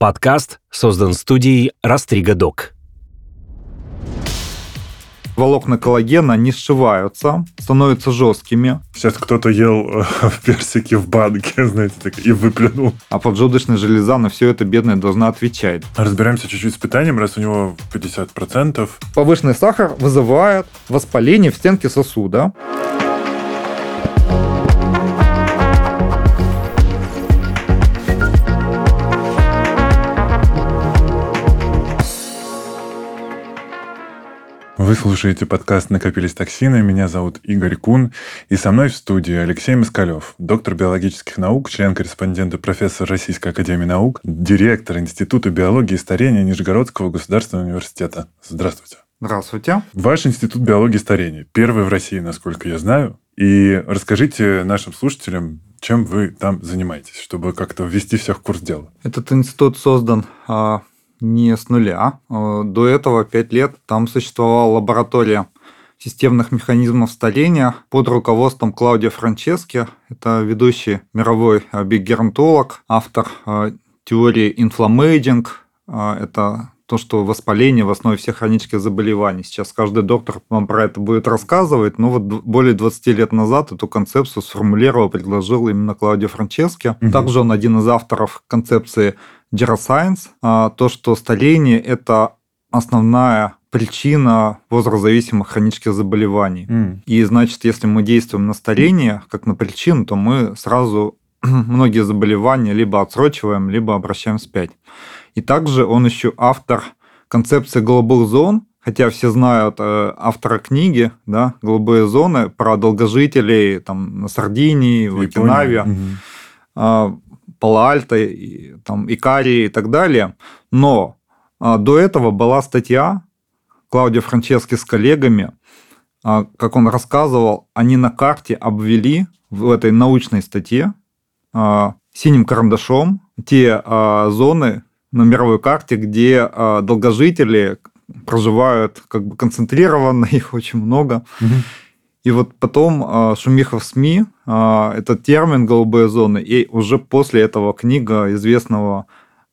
Подкаст создан студией Растригадок. волокна коллагена не сшиваются, становятся жесткими. Сейчас кто-то ел э, персики в банке, знаете, так, и выплюнул. А поджелудочная железа на все это бедная должна отвечать. Разбираемся чуть-чуть с питанием, раз у него 50%. Повышенный сахар вызывает воспаление в стенке сосуда. Вы слушаете подкаст «Накопились токсины». Меня зовут Игорь Кун. И со мной в студии Алексей Москалев, доктор биологических наук, член-корреспондент профессор Российской Академии Наук, директор Института биологии и старения Нижегородского государственного университета. Здравствуйте. Здравствуйте. Ваш Институт биологии и старения. Первый в России, насколько я знаю. И расскажите нашим слушателям, чем вы там занимаетесь, чтобы как-то ввести всех в курс дела. Этот институт создан а, не с нуля. Э, до этого пять лет там существовала лаборатория системных механизмов старения под руководством Клаудио Франчески. Это ведущий мировой э, биггеронтолог, автор э, теории inflammaging. Это то, что воспаление в основе всех хронических заболеваний. Сейчас каждый доктор вам про это будет рассказывать, но вот более 20 лет назад эту концепцию сформулировал, предложил именно Клаудио Франчески. Угу. Также он один из авторов концепции Geroscience, а, то, что старение – это основная причина возрастзависимых хронических заболеваний. Mm. И значит, если мы действуем на старение как на причину, то мы сразу многие заболевания либо отсрочиваем, либо обращаем вспять. И также он еще автор концепции Global Zone, хотя все знают э, автора книги, да, «Голубые зоны» про долгожителей там, на Сардинии, в Окинаве. Угу. Пала-Альто, там, Икарии и так далее. Но а, до этого была статья Клаудио Франчески с коллегами, а, как он рассказывал, они на карте обвели в этой научной статье а, синим карандашом те зоны на мировой карте, где долгожители проживают как бы концентрированно, их очень много. Угу. И вот потом а, шумиха в СМИ, а, этот термин «голубые зоны», и уже после этого книга известного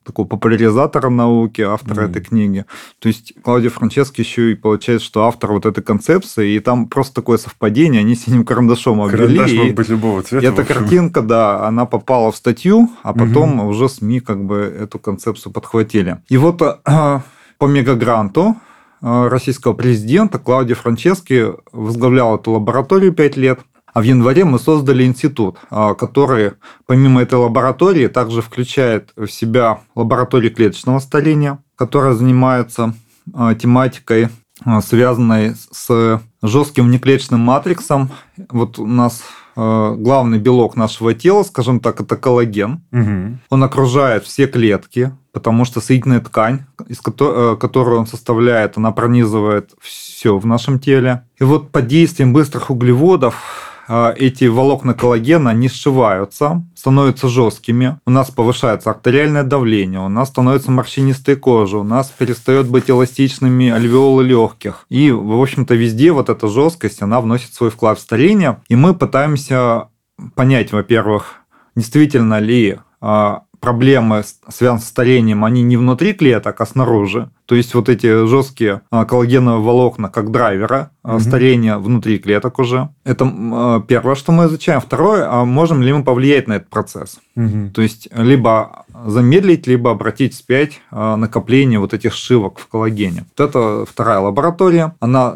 такого популяризатора науки, автора mm. этой книги. То есть Клаудио Франчески еще и получается, что автор вот этой концепции, и там просто такое совпадение, они синим карандашом обвели. Карандаш мог быть любого цвета. И эта картинка, да, она попала в статью, а потом угу. уже СМИ как бы эту концепцию подхватили. И вот а, по мегагранту российского президента Клауди Франчески возглавлял эту лабораторию пять лет. А в январе мы создали институт, э, который помимо этой лаборатории также включает в себя лабораторию клеточного старения, которая занимается э, тематикой, связанной с жестким внеклеточным матриксом. Вот у нас главный белок нашего тела, скажем так, это коллаген. Угу. Он окружает все клетки, потому что соединительная ткань, из которой, э, которую он составляет, она пронизывает все в нашем теле. И вот под действием быстрых углеводов э, эти волокна коллагена не сшиваются, становятся жесткими, у нас повышается артериальное давление, у нас становится морщинистая кожа, у нас перестает быть эластичными альвеолы легких. И, в общем-то, везде вот эта жесткость, она вносит свой вклад в старение. И мы пытаемся понять, во-первых, действительно ли а, проблемы, связанные с старением, они не внутри клеток, а снаружи. То есть вот эти жесткие а, коллагеновые волокна, как драйвера угу. старения внутри клеток уже. Это а, первое, что мы изучаем. Второе, а можем ли мы повлиять на этот процесс. Угу. То есть либо замедлить, либо обратить вспять накопление вот этих шивок в коллагене. Вот это вторая лаборатория. Она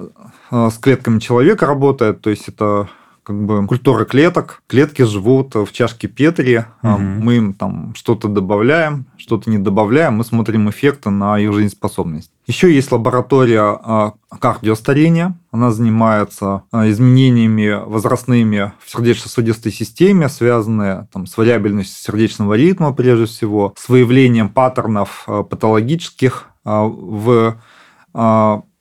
с клетками человека работает, то есть это как бы культура клеток. Клетки живут в чашке Петри. Угу. Мы им там что-то добавляем, что-то не добавляем. Мы смотрим эффекты на их жизнеспособность. Еще есть лаборатория а, кардиостарения. Она занимается изменениями возрастными в сердечно-сосудистой системе, связанные там, с вариабельностью сердечного ритма, прежде всего, с выявлением паттернов патологических в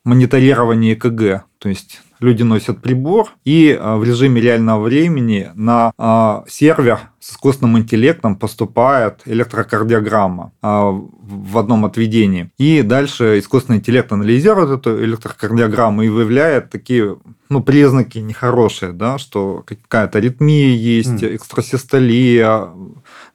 мониторировании ЭКГ. То есть люди носят прибор, и а, в режиме реального времени на а, сервер с искусственным интеллектом поступает электрокардиограмма а, в одном отведении. И дальше искусственный интеллект анализирует эту электрокардиограмму и выявляет такие ну, признаки нехорошие, да, что какая-то аритмия есть, экстрасистолия,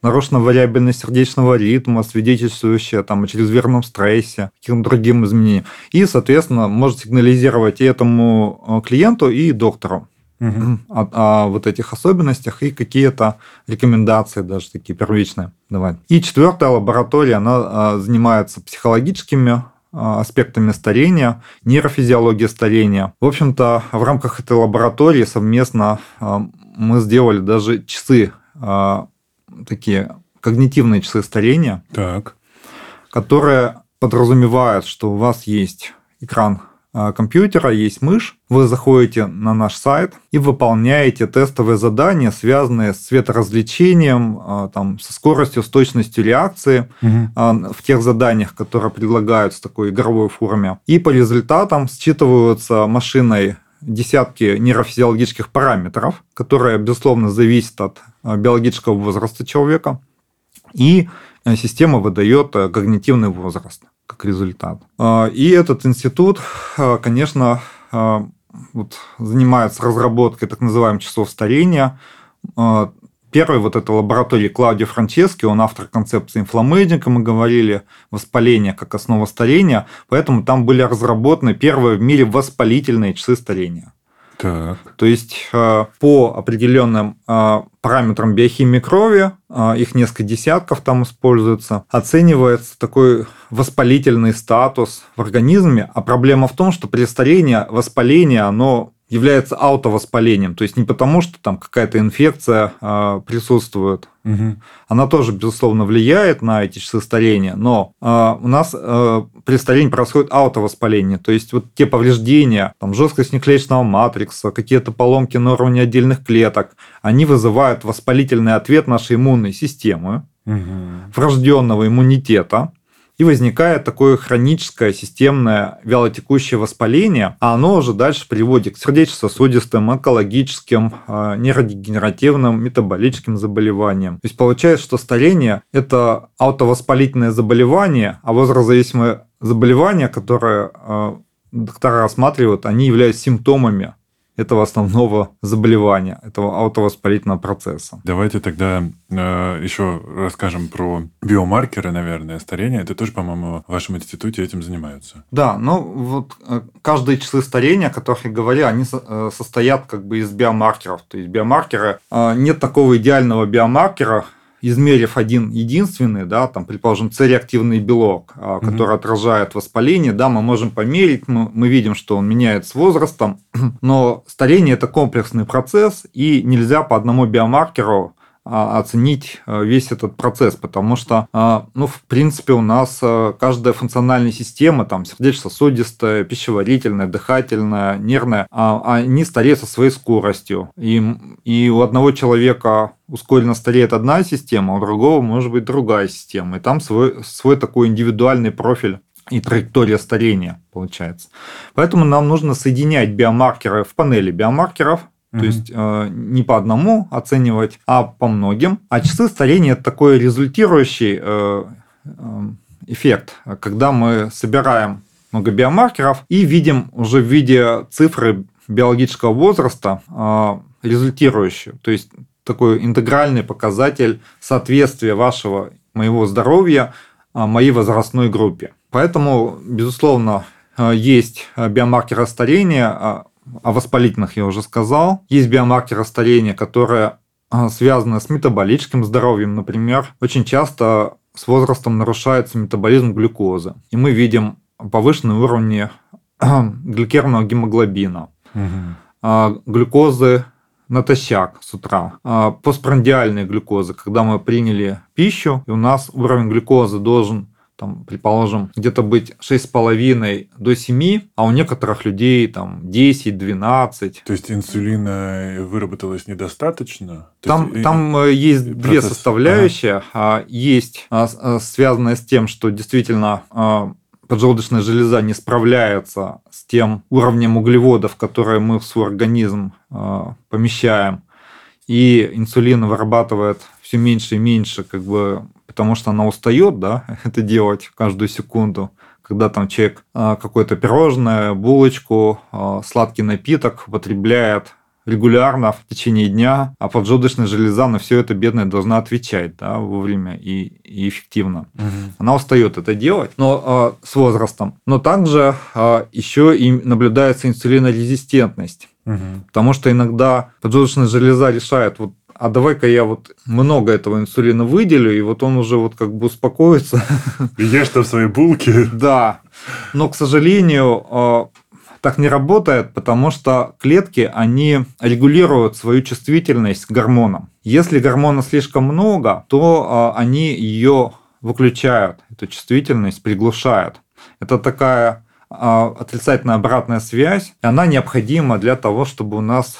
нарушена вариабельность сердечного ритма, свидетельствующая там, о чрезмерном стрессе, каким-то другим изменениям. И, соответственно, может сигнализировать и этому э, клиенту, и доктору угу. о, о вот этих особенностях и какие-то рекомендации даже такие первичные давать. И четвертая лаборатория, она а, занимается психологическими а, аспектами старения, нейрофизиологии старения. В общем-то, в рамках этой лаборатории совместно мы сделали даже часы, такие когнитивные часы старения, так. которые подразумевают, что у вас есть экран а, компьютера есть мышь, вы заходите на наш сайт и выполняете тестовые задания, связанные с цветоразличением, а, там, со скоростью, с точностью реакции угу. в тех заданиях, которые предлагаются в такой игровой форме. И по результатам считываются машиной десятки нейрофизиологических параметров, которые, безусловно, зависят от биологического возраста человека. И э, система выдает э, когнитивный возраст как результат. И этот институт, конечно, вот, занимается разработкой так называемых часов старения. Первый вот эта лаборатория Клаудио Франчески, он автор концепции инфламейдинга, мы говорили, воспаление как основа старения, поэтому там были разработаны первые в мире воспалительные часы старения. Так. То есть э, по определенным э, параметрам биохимии крови, э, их несколько десятков там используется, оценивается такой воспалительный статус в организме. А проблема в том, что при старении воспаление, оно является аутовоспалением. То есть не потому, что там какая-то инфекция э, присутствует. Угу. Она тоже, безусловно, влияет на эти часы старения, но э, у нас э, при старении происходит аутовоспаление. То есть вот те повреждения, там жесткость неклеточного матрикса, какие-то поломки на уровне отдельных клеток, они вызывают воспалительный ответ нашей иммунной системы, угу. врожденного иммунитета и возникает такое хроническое системное вялотекущее воспаление, а оно уже дальше приводит к сердечно-сосудистым, онкологическим, а, нейродегенеративным, метаболическим заболеваниям. То есть получается, что старение – это аутовоспалительное заболевание, а возрастзависимое заболевание, которое а, доктора рассматривают, они являются симптомами этого основного заболевания, этого аутовоспалительного процесса. Давайте тогда э, еще расскажем про биомаркеры, наверное, старения. Это тоже, по-моему, в вашем институте этим занимаются. Да, ну вот э, каждые часы старения, о которых я говорил, они э, состоят как бы из биомаркеров. То есть биомаркеры, э, нет такого идеального биомаркера, измерив один единственный, да, там, предположим, С-реактивный белок, угу. который отражает воспаление, да, мы можем померить, мы, мы видим, что он меняет с возрастом, но старение – это комплексный процесс, и нельзя по одному биомаркеру оценить э, весь этот процесс, потому что, а, ну, в принципе, у нас э, каждая функциональная система, там, сердечно-сосудистая, пищеварительная, дыхательная, нервная, а, они стареют со своей скоростью. И, и у одного человека ускоренно стареет одна система, а у другого может быть другая система. И там свой, свой такой индивидуальный профиль и траектория старения получается. Поэтому нам нужно соединять биомаркеры в панели биомаркеров, то есть э, не по одному оценивать, а по многим. А часы старения это такой результирующий э, э, эффект, когда мы собираем много биомаркеров и видим уже в виде цифры биологического возраста э, результирующую. То есть такой интегральный показатель соответствия вашего моего здоровья э, моей возрастной группе. Поэтому, безусловно, э, есть биомаркеры старения, а о воспалительных я уже сказал. Есть биомаркеры старения, которые а, связаны с метаболическим здоровьем. Например, очень часто с возрастом нарушается метаболизм глюкозы. И мы видим повышенные уровни гликерного гемоглобина, угу. глюкозы натощак с утра, постпрандиальной глюкозы, когда мы приняли пищу, и у нас уровень глюкозы должен там, предположим, где-то быть 6,5 до 7, а у некоторых людей там 10-12. То есть инсулина выработалось недостаточно? там, есть, там э, есть процесс... две составляющие. Ага. Есть а, а, связанная с тем, что действительно а, поджелудочная железа не справляется с тем уровнем углеводов, которые мы в свой организм помещаем, и инсулин вырабатывает все меньше и меньше, как бы, потому что она устает, да, это делать каждую секунду когда там человек а, какое-то пирожное, булочку, а, сладкий напиток употребляет регулярно в течение дня, а поджелудочная железа на все это бедная должна отвечать да, вовремя и, и эффективно. Угу. Она устает это делать, но э, с возрастом. Но также э, еще и наблюдается инсулинорезистентность. Угу. Потому что иногда поджелудочная железа решает, вот а давай-ка я вот много этого инсулина выделю, и вот он уже вот как бы успокоится. Ешь там свои булки. Да. Но, к сожалению, а, так не работает, потому что клетки, они регулируют свою чувствительность к гормонам. Если гормона слишком много, то а, они ее выключают, эту чувствительность приглушают. Это такая а, отрицательная обратная связь, и она необходима для того, чтобы у нас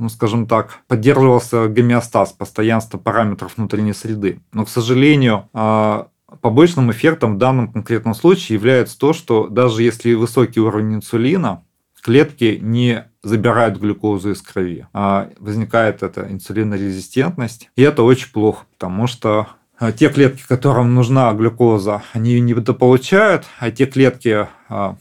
ну, скажем так, поддерживался гомеостаз, постоянство параметров внутренней среды. Но, к сожалению, а, побочным эффектом в данном конкретном случае является то, что даже если высокий уровень инсулина, клетки не забирают глюкозу из крови, а возникает эта инсулинорезистентность. И это очень плохо, потому что а, те клетки, которым нужна глюкоза, они ее не получают, а те клетки, а,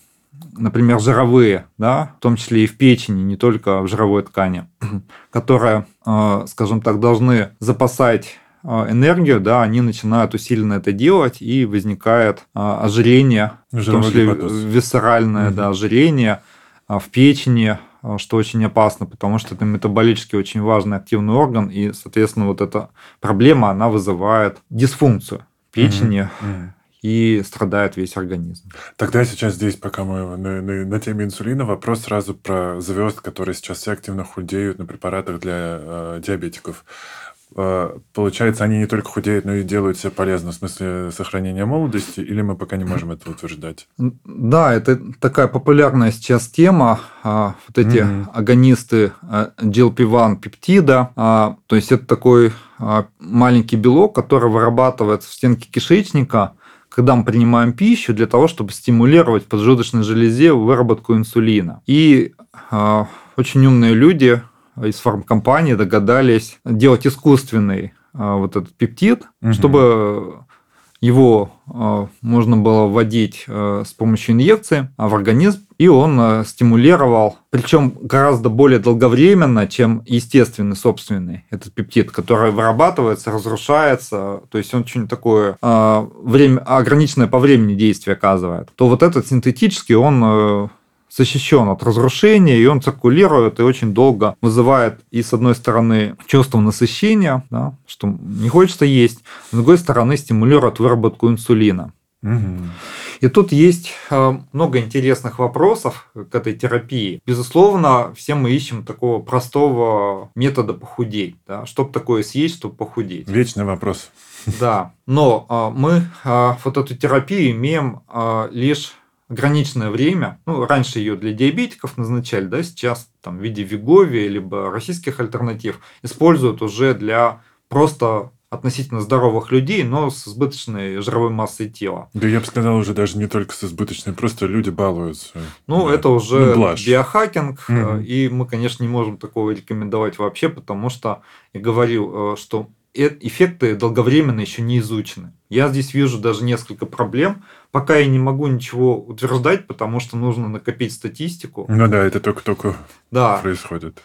например, жировые, да, в том числе и в печени, не только в жировой ткани, которые, а, скажем так, должны запасать энергию, да, они начинают усиленно это делать, и возникает ожирение, в том числе висцеральное угу. да, ожирение в печени, что очень опасно, потому что это метаболически очень важный активный орган, и, соответственно, вот эта проблема, она вызывает дисфункцию печени, mm-hmm. И страдает весь организм. Тогда сейчас здесь, пока мы на, на, на теме инсулина, вопрос сразу про звезд, которые сейчас все активно худеют на препаратах для э, диабетиков. А, получается, они не только худеют, но и делают себя полезно в смысле сохранения молодости, или мы пока не можем это утверждать? Да, это такая популярная сейчас тема. А, вот эти mm-hmm. агонисты GLP-1 пептида. А, то есть это такой маленький белок, который вырабатывается в стенке кишечника, когда мы принимаем пищу для того, чтобы стимулировать в поджелудочной железе выработку инсулина. И очень умные люди из фармкомпании догадались делать искусственный а, вот этот пептид, угу. чтобы его а, можно было вводить а, с помощью инъекции в организм, и он стимулировал, причем гораздо более долговременно, чем естественный собственный этот пептид, который вырабатывается, разрушается, то есть он очень такое время, ограниченное по времени действие оказывает. То вот этот синтетический, он защищен от разрушения, и он циркулирует и очень долго вызывает и с одной стороны чувство насыщения, да, что не хочется есть, с другой стороны стимулирует выработку инсулина. Угу. И тут есть э, много интересных вопросов к этой терапии. Безусловно, все мы ищем такого простого метода похудеть. Да? Чтобы такое съесть, чтобы похудеть. Вечный вопрос. Да, но э, мы э, вот эту терапию имеем лишь ограниченное время. Ну, раньше ее для диабетиков назначали, да, сейчас там в виде Вегови либо российских альтернатив используют уже для просто относительно здоровых людей, но с избыточной жировой массой тела. Да я бы сказал уже даже не только с избыточной, просто люди балуются. Ну, да. это уже ну, биохакинг, угу. и мы, конечно, не можем такого рекомендовать вообще, потому что я говорил, э, что эффекты долговременно еще не изучены. Я здесь вижу даже несколько проблем, Пока я не могу ничего утверждать, потому что нужно накопить статистику. Ну да, это только-только да. происходит.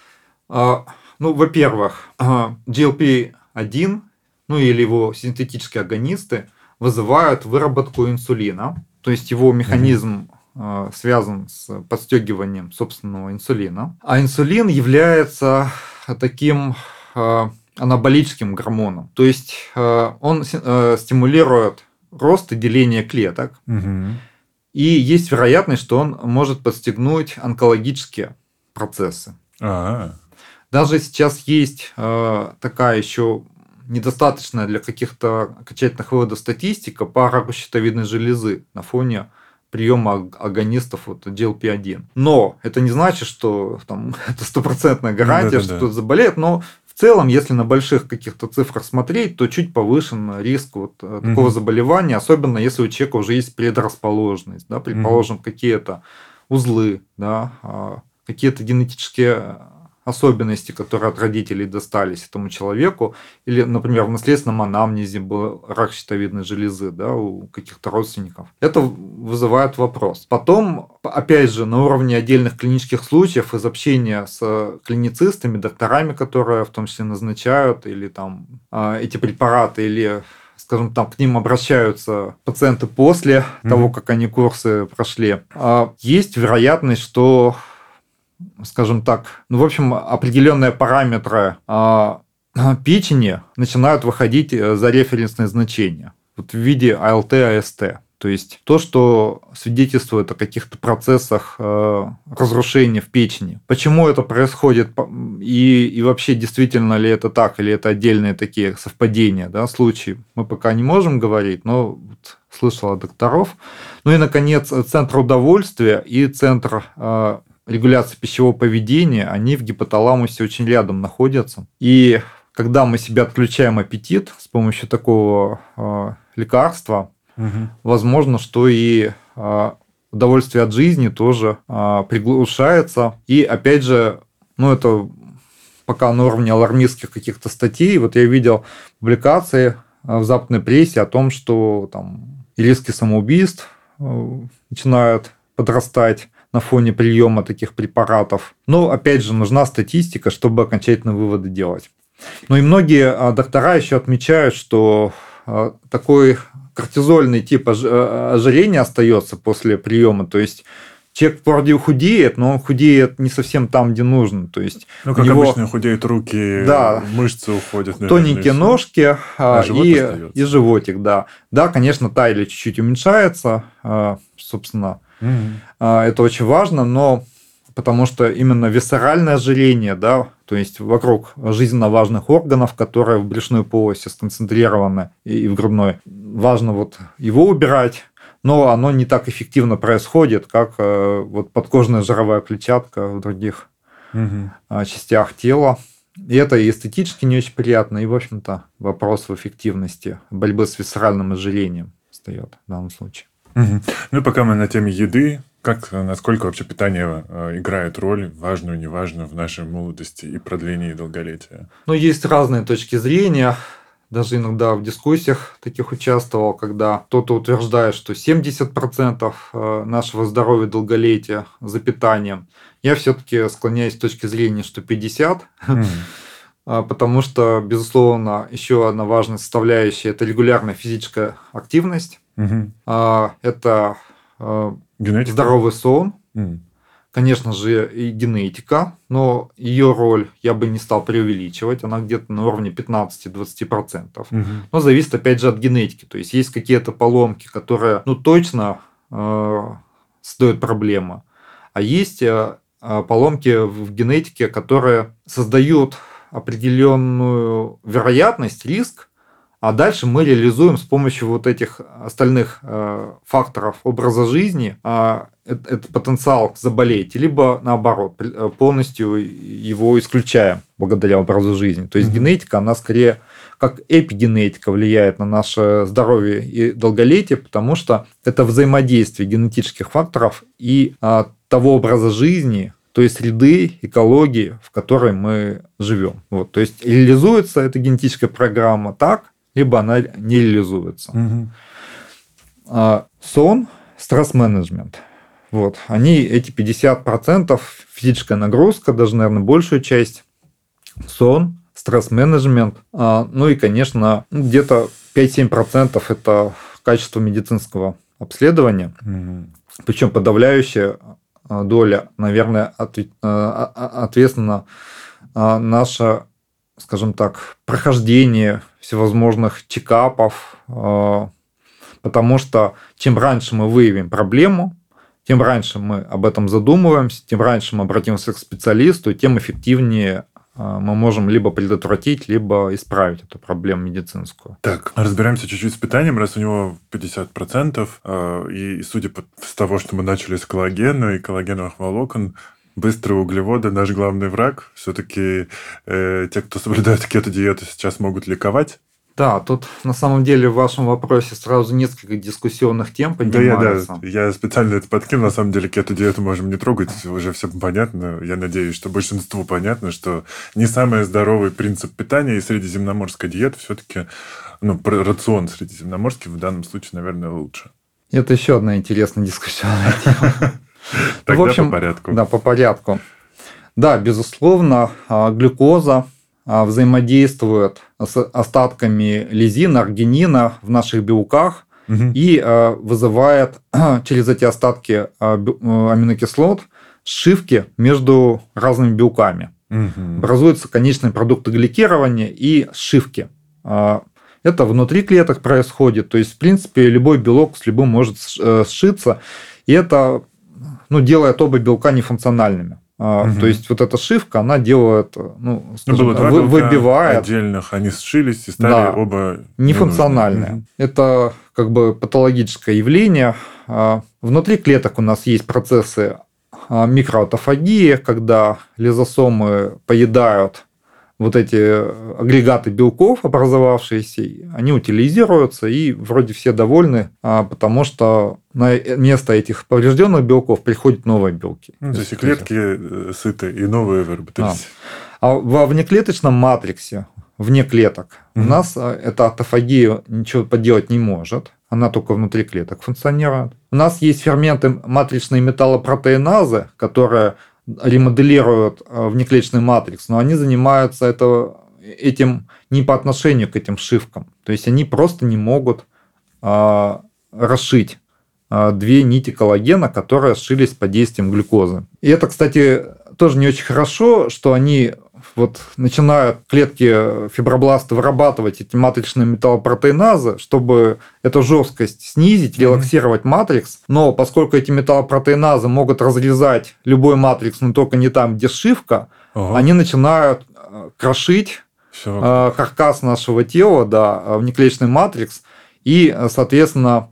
А, ну, во-первых, GLP-1, ну или его синтетические агонисты, вызывают выработку инсулина. То есть его механизм угу. связан с подстегиванием собственного инсулина. А инсулин является таким а, анаболическим гормоном. То есть а, он стимулирует рост и деление клеток. Угу. И есть вероятность, что он может подстегнуть онкологические процессы. А-а-а. Даже сейчас есть э, такая еще недостаточная для каких-то окончательных выводов статистика по раку щитовидной железы на фоне приема агонистов вот GLP-1. Но это не значит, что там, это стопроцентная гарантия, да, да, что да. заболеет, но в целом, если на больших каких-то цифрах смотреть, то чуть повышен риск вот угу. такого заболевания, особенно если у человека уже есть предрасположенность, да, предположим, угу. какие-то узлы, да, а, какие-то генетические особенности, которые от родителей достались этому человеку, или, например, в наследственном анамнезе был рак щитовидной железы да, у каких-то родственников, это вызывает вопрос. Потом, опять же, на уровне отдельных клинических случаев из общения с клиницистами, докторами, которые в том числе назначают или там а, эти препараты, или скажем так, к ним обращаются пациенты после mm-hmm. того, как они курсы прошли, а, есть вероятность, что скажем так, ну, в общем, определенные параметры а, печени начинают выходить э, за референсные значения вот в виде АЛТ, АСТ. То есть то, что свидетельствует о каких-то процессах э, разрушения в печени. Почему это происходит и, и вообще действительно ли это так, или это отдельные такие совпадения, да, случаи, мы пока не можем говорить, но вот слышал от докторов. Ну и, наконец, центр удовольствия и центр э, регуляции пищевого поведения, они в гипоталамусе очень рядом находятся. И когда мы себе отключаем аппетит с помощью такого э, лекарства, угу. возможно, что и э, удовольствие от жизни тоже э, приглушается. И опять же, ну это пока на уровне алармистских каких-то статей. Вот я видел публикации в западной прессе о том, что там риски самоубийств начинают подрастать на фоне приема таких препаратов. Но, опять же, нужна статистика, чтобы окончательные выводы делать. Ну и многие а, доктора еще отмечают, что а, такой кортизольный тип а, ожирения остается после приема. То есть человек вроде худеет, но он худеет не совсем там, где нужно. То есть ну, как него... обычно, худеют руки, да, мышцы уходят. Наверное, тоненькие и ножки а, и, и животик, да. Да, конечно, талия чуть-чуть уменьшается, собственно, Угу. Это очень важно, но потому что именно висцеральное ожирение, да, то есть вокруг жизненно важных органов, которые в брюшной полости сконцентрированы и в грудной, важно вот его убирать, но оно не так эффективно происходит, как э, вот подкожная жировая клетчатка в других угу. частях тела. И это и эстетически не очень приятно, и, в общем-то, вопрос в эффективности борьбы с висцеральным ожирением встает в данном случае. Угу. Ну и пока мы на теме еды, как, насколько вообще питание э, играет роль, важную, неважную, в нашей молодости и продлении долголетия? Ну, есть разные точки зрения. Даже иногда в дискуссиях таких участвовал, когда кто-то утверждает, что 70% э, нашего здоровья долголетия за питанием. Я все-таки склоняюсь с точки зрения, что 50%. Mm. Потому что, безусловно, еще одна важная составляющая – это регулярная физическая активность. Угу. Это а, генетика. здоровый сон. Угу. Конечно же, и генетика, но ее роль я бы не стал преувеличивать. Она где-то на уровне 15-20%. Угу. Но зависит, опять же, от генетики. То есть, есть какие-то поломки, которые, ну, точно э, создают проблемы. А есть э, поломки в генетике, которые создают определенную вероятность, риск а дальше мы реализуем с помощью вот этих остальных э, факторов образа жизни э, этот потенциал заболеть, либо наоборот, э, полностью его исключаем благодаря образу жизни. То есть mm-hmm. генетика, она скорее как эпигенетика влияет на наше здоровье и долголетие, потому что это взаимодействие генетических факторов и а, того образа жизни, то есть среды, экологии, в которой мы живем. Вот, то есть реализуется эта генетическая программа так, либо она не реализуется. Угу. А сон, стресс-менеджмент. Вот. Они, эти 50%, физическая нагрузка, даже, наверное, большую часть, сон, стресс-менеджмент, а, ну и, конечно, где-то 5-7% это качество медицинского обследования. Угу. Причем подавляющая а, доля, наверное, ответ, ответственна наша скажем так, прохождение всевозможных чекапов, э, потому что чем раньше мы выявим проблему, тем раньше мы об этом задумываемся, тем раньше мы обратимся к специалисту, тем эффективнее э, мы можем либо предотвратить, либо исправить эту проблему медицинскую. Так, разбираемся чуть-чуть с питанием, раз у него 50%, э, и судя с того, что мы начали с коллагена и коллагеновых волокон, Быстрые углеводы – наш главный враг. Все-таки э, те, кто соблюдает кето-диету, сейчас могут ликовать Да, тут на самом деле в вашем вопросе сразу несколько дискуссионных тем Да, я, да, я специально это подкинул. На самом деле, кето-диету можем не трогать, уже все понятно. Я надеюсь, что большинству понятно, что не самый здоровый принцип питания и средиземноморская диета все-таки, ну, рацион средиземноморский в данном случае, наверное, лучше. Это еще одна интересная дискуссионная тема. Тогда в общем, по порядку. Да, по порядку. Да, безусловно, а, глюкоза а, взаимодействует с остатками лизина, аргинина в наших белках Мгм. и а, вызывает через эти остатки э, аминокислот сшивки между разными белками. Мгм. Образуются конечные продукты гликирования и сшивки. Это внутри клеток происходит. То есть, в принципе, любой белок с любым может э, сшиться. И это ну, делает оба белка нефункциональными. Мгм. То есть, вот эта шивка, она делает, ну, Ну, скажем, было два вы- выбивает отдельных, они сшились и стали Да. оба нефункциональные. ненужными. Это как бы патологическое явление. А, Внутри клеток у нас есть процессы а, микроаутофагии, когда лизосомы поедают вот эти агрегаты белков, образовавшиеся, они утилизируются, и вроде все довольны, а, потому что на место этих поврежденных белков приходят новые белки. Ну, то есть и клетки э, сыты, и новые выработались. А во внеклеточном матриксе, вне клеток, у Мгм. нас а, эта автофагия ничего поделать не может. Она только внутри клеток функционирует. У нас есть ферменты матричные металлопротеиназы, которые ремоделируют а, внеклеточный матрикс, но они занимаются это, этим не по отношению к этим шивкам. То есть они просто не могут а, расшить а, две нити коллагена, которые сшились под действием глюкозы. И это, кстати, тоже не очень хорошо, что они вот начинают клетки фибробласта вырабатывать эти матричные металлопротеиназы, чтобы эту жесткость снизить, релаксировать матрикс. Но поскольку эти металлопротеиназы могут разрезать любой матрикс, но только не там, где сшивка, Ого, они начинают э, крошить всё. э, каркас нашего тела, да, э, внеклеточный матрикс, и, э, соответственно,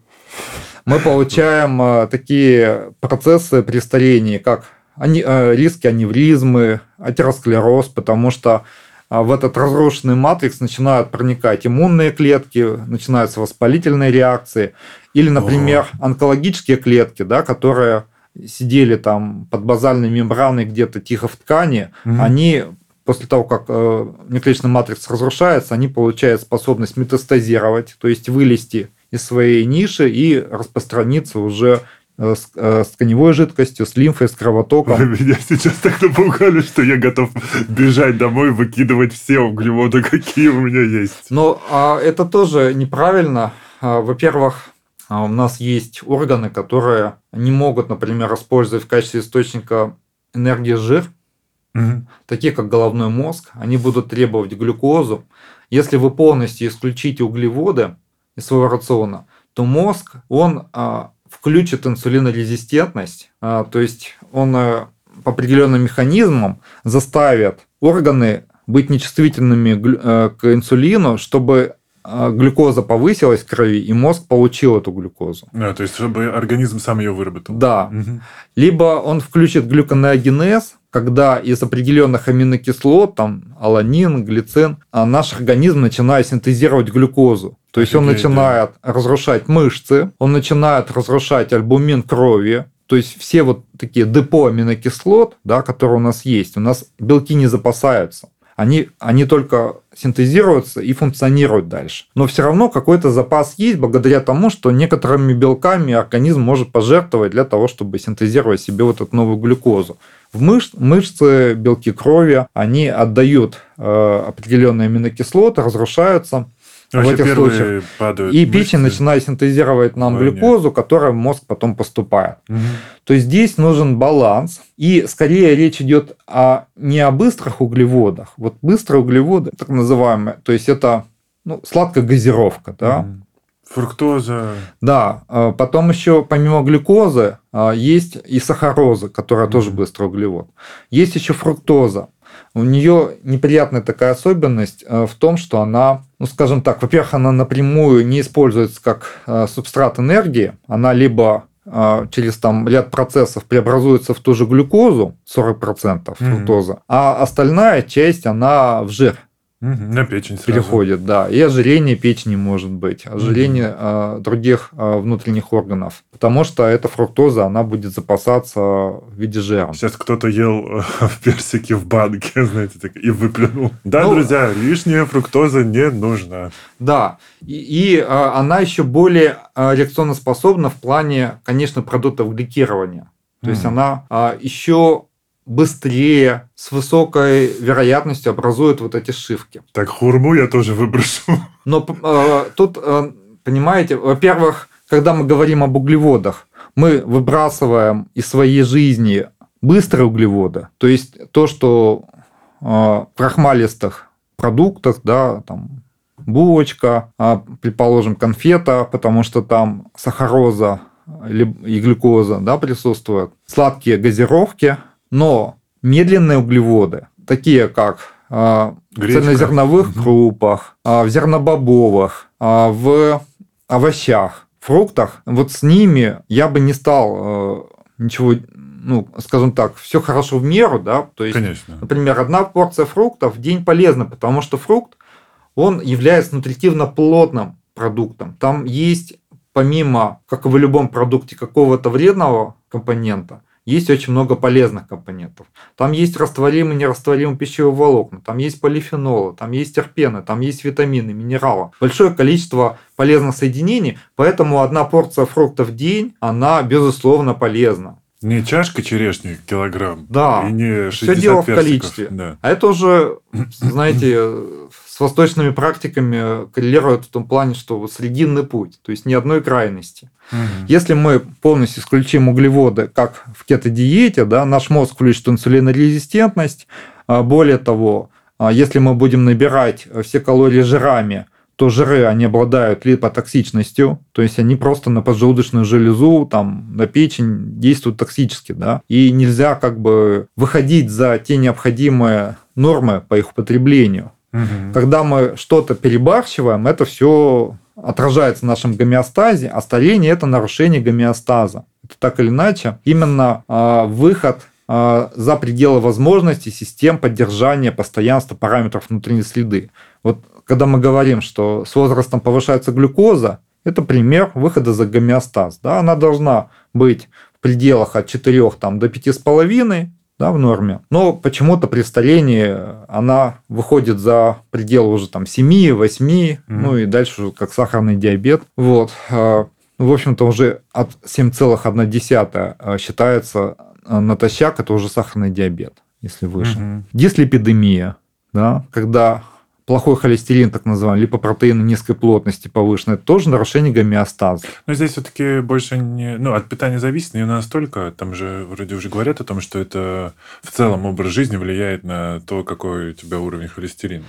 мы получаем э, такие процессы при старении, как ани- э, риски аневризмы, атеросклероз, потому что э, в этот разрушенный матрикс начинают проникать иммунные клетки, начинаются воспалительные реакции, или, например, онкологические клетки, да, которые сидели там под базальной мембраной где-то тихо в ткани, Мгм. они после того, как э, внеклеточный матрикс разрушается, они получают способность метастазировать, то есть вылезти из своей ниши и распространиться уже с, э, с тканевой жидкостью, с лимфой, с Вы кровотоком. меня сейчас так напугали, что я готов бежать домой, выкидывать все углеводы, какие у меня есть. Но а, это тоже неправильно. А, Во-первых, а, у нас есть органы, которые не могут, например, использовать в качестве источника энергии жир, Мгм. такие как головной мозг, они будут требовать глюкозу. Если вы полностью исключите углеводы из своего рациона, то мозг, он а, включит инсулинорезистентность, а, то есть он а, по определенным механизмам заставит органы быть нечувствительными э, к инсулину, чтобы глюкоза повысилась в крови, и мозг получил эту глюкозу. Да, то есть, чтобы организм сам ее выработал. Да, Мгм. либо он включит глюконеогенез, когда из определенных аминокислот, там аланин, глицин, а наш организм начинает синтезировать глюкозу. То есть он да. начинает разрушать мышцы, он начинает разрушать альбумин крови, то есть все вот такие депо аминокислот, да, которые у нас есть, у нас белки не запасаются. Они, они только синтезируются и функционируют дальше. Но все равно какой-то запас есть благодаря тому, что некоторыми белками организм может пожертвовать для того, чтобы синтезировать себе вот эту новую глюкозу. В мышц, мышцы, белки крови, они отдают э, определенные аминокислоты, разрушаются. Вообще в этих случаях. падают И мышцы. печень начинает синтезировать нам Вдвойне. глюкозу, которая в мозг потом поступает. Мгм. То есть здесь нужен баланс. И скорее речь идет о, не о быстрых углеводах. Вот быстрые углеводы, так называемые, то есть это ну, сладкая газировка. Да? Мгм. Фруктоза. Да, а потом еще помимо глюкозы а, есть и сахароза, которая тоже Мгм. быстрый углевод. Есть еще фруктоза. У нее неприятная такая особенность а, в том, что она, ну скажем так, во-первых, она напрямую не используется как а, субстрат энергии, она либо а, через там ряд процессов преобразуется в ту же глюкозу, 40% Мгм. фруктоза, а остальная часть, она в жир На печень сразу. переходит, да. И ожирение печени может быть, ожирение а, других а, внутренних органов. Потому что эта фруктоза, она будет запасаться в виде жира. Сейчас кто-то ел э, персики в банке, знаете, так, и выплюнул. Да, Ну, друзья, лишняя фруктоза не нужна. Да, и, и, а, она еще более реакционно способна в плане, конечно, продуктов гликирования. То есть Мгм. она а, еще быстрее, с высокой вероятностью образует вот эти сшивки. Так, хурму я тоже выброшу. Но э, тут, э, понимаете, во-первых, когда мы говорим об углеводах, мы выбрасываем из своей жизни быстрые углеводы, то есть то, что э, в крахмалистых продуктах, да, там булочка, а, предположим, конфета, потому что там сахароза и глюкоза да, присутствует, сладкие газировки, но медленные углеводы, такие как а, в цельнозерновых крупах, а, в зернобобовых, а, в овощах, фруктах, вот с ними я бы не стал ничего, ну, скажем так, все хорошо в меру, да, то есть Конечно. Например, одна порция фруктов в день полезна, потому что фрукт, он является нутритивно плотным продуктом. Там есть, помимо, как и в любом продукте, какого-то вредного компонента, есть очень много полезных компонентов. Там есть растворимые и нерастворимые пищевые волокна, там есть полифенолы, там есть терпены, там есть витамины, минералы. Большое количество полезных соединений, поэтому одна порция фруктов в день, она, безусловно, полезна. Не чашка черешни килограмм. Да. И не 60 Все дело в персиков. количестве. Да. А это уже, знаете, с восточными практиками коррелирует в том плане, что срединный путь, то есть ни одной крайности. Мгм. Если мы полностью исключим углеводы, как в кето-диете, да, наш мозг включит инсулинорезистентность. А Более того, а, если мы будем набирать все калории жирами, то жиры, они обладают липотоксичностью, то есть они просто на поджелудочную железу, там, на печень действуют токсически, да, и нельзя как бы выходить за те необходимые нормы по их употреблению. Мгм. Когда мы что-то перебарщиваем, это все отражается в нашем гомеостазе, а старение – это нарушение гомеостаза. Это так или иначе именно а, выход а, за пределы возможностей систем поддержания постоянства параметров внутренней среды. Вот когда мы говорим, что с возрастом повышается глюкоза, это пример выхода за гомеостаз. Да? Она должна быть в пределах от 4 там, до 5,5 да, в норме. Но почему-то при старении она выходит за пределы уже там 7, 8, Мгм. ну и дальше уже как сахарный диабет. Вот. А, ну, В общем-то, уже от 7,1 а, считается а, натощак, это уже сахарный диабет, если выше. Мгм. Дислепидемия, да, когда плохой холестерин, так называемый, липопротеины низкой плотности повышенный, это тоже нарушение гомеостаза. Но здесь все-таки больше не... Ну, от питания зависит, не настолько. Там же вроде уже говорят о том, что это в целом образ жизни влияет на то, какой у тебя уровень холестерина.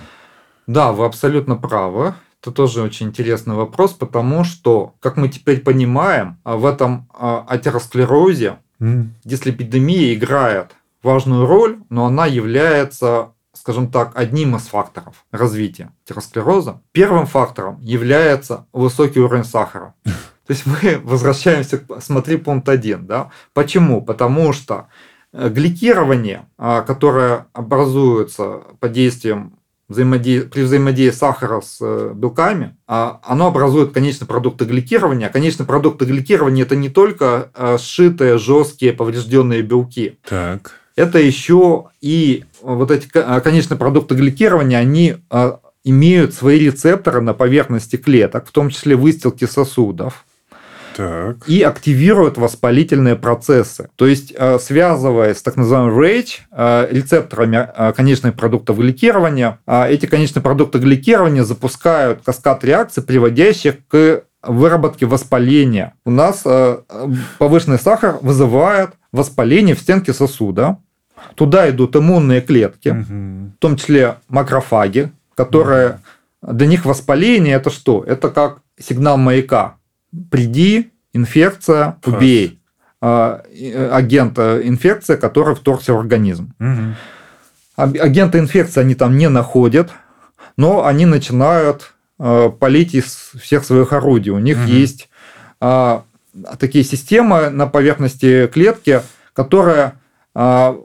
Да, вы абсолютно правы. Это тоже очень интересный вопрос, потому что, как мы теперь понимаем, а, в этом а, атеросклерозе М. дислепидемия играет важную роль, но она является, скажем так, одним из факторов развития атеросклероза. Первым фактором является высокий уровень сахара. То есть мы возвращаемся к смотри пункт 1. Да? Почему? Потому что э, гликирование, а, которое образуется под действием при взаимодействии сахара с э, белками, а, оно образует конечные продукты гликирования. Конечные продукты гликирования это не только э, сшитые, жесткие, поврежденные белки. Так. Это еще и вот эти а, конечные продукты гликирования, они а, имеют свои рецепторы на поверхности клеток, в том числе выстилки сосудов Так. и активируют воспалительные процессы. То есть, э, связываясь с так называемым RAGE, э, рецепторами э, конечных продуктов гликирования, э, эти конечные продукты гликирования запускают каскад реакций, приводящих к выработке воспаления. У нас э, э, повышенный сахар вызывает воспаление в стенке сосуда. Туда идут иммунные клетки, Мгм. в том числе макрофаги, которые для них воспаление это что? Это как сигнал маяка. Приди, инфекция, Фас. убей. А, э, Агент э, инфекции, который вторгся в организм. Мгм. Аг- Агенты инфекции они там не находят, но они начинают э, палить из всех своих орудий. У них Мгм. есть а, такие системы на поверхности клетки, которые а,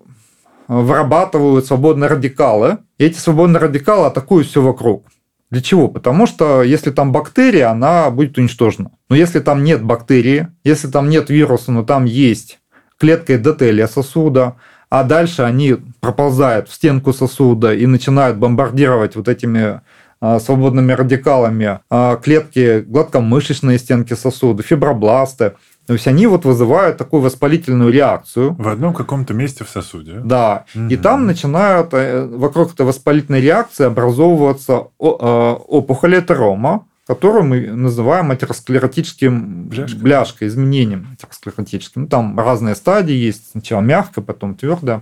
вырабатывают свободные радикалы. И эти свободные радикалы атакуют все вокруг. Для чего? Потому что если там бактерия, она будет уничтожена. Но если там нет бактерии, если там нет вируса, но там есть клетка эндотелия сосуда, а дальше они проползают в стенку сосуда и начинают бомбардировать вот этими а, свободными радикалами а, клетки гладкомышечные стенки сосуда, фибробласты. То есть они вот вызывают такую воспалительную реакцию. В одном каком-то месте в сосуде. Да. Угу. И там начинают э, вокруг этой воспалительной реакции образовываться а, опухоли терома, которую мы называем атеросклеротическим Бляшкой. бляшкой, изменением атеросклеротическим. Ну, там разные стадии есть. Сначала мягко, потом твердо.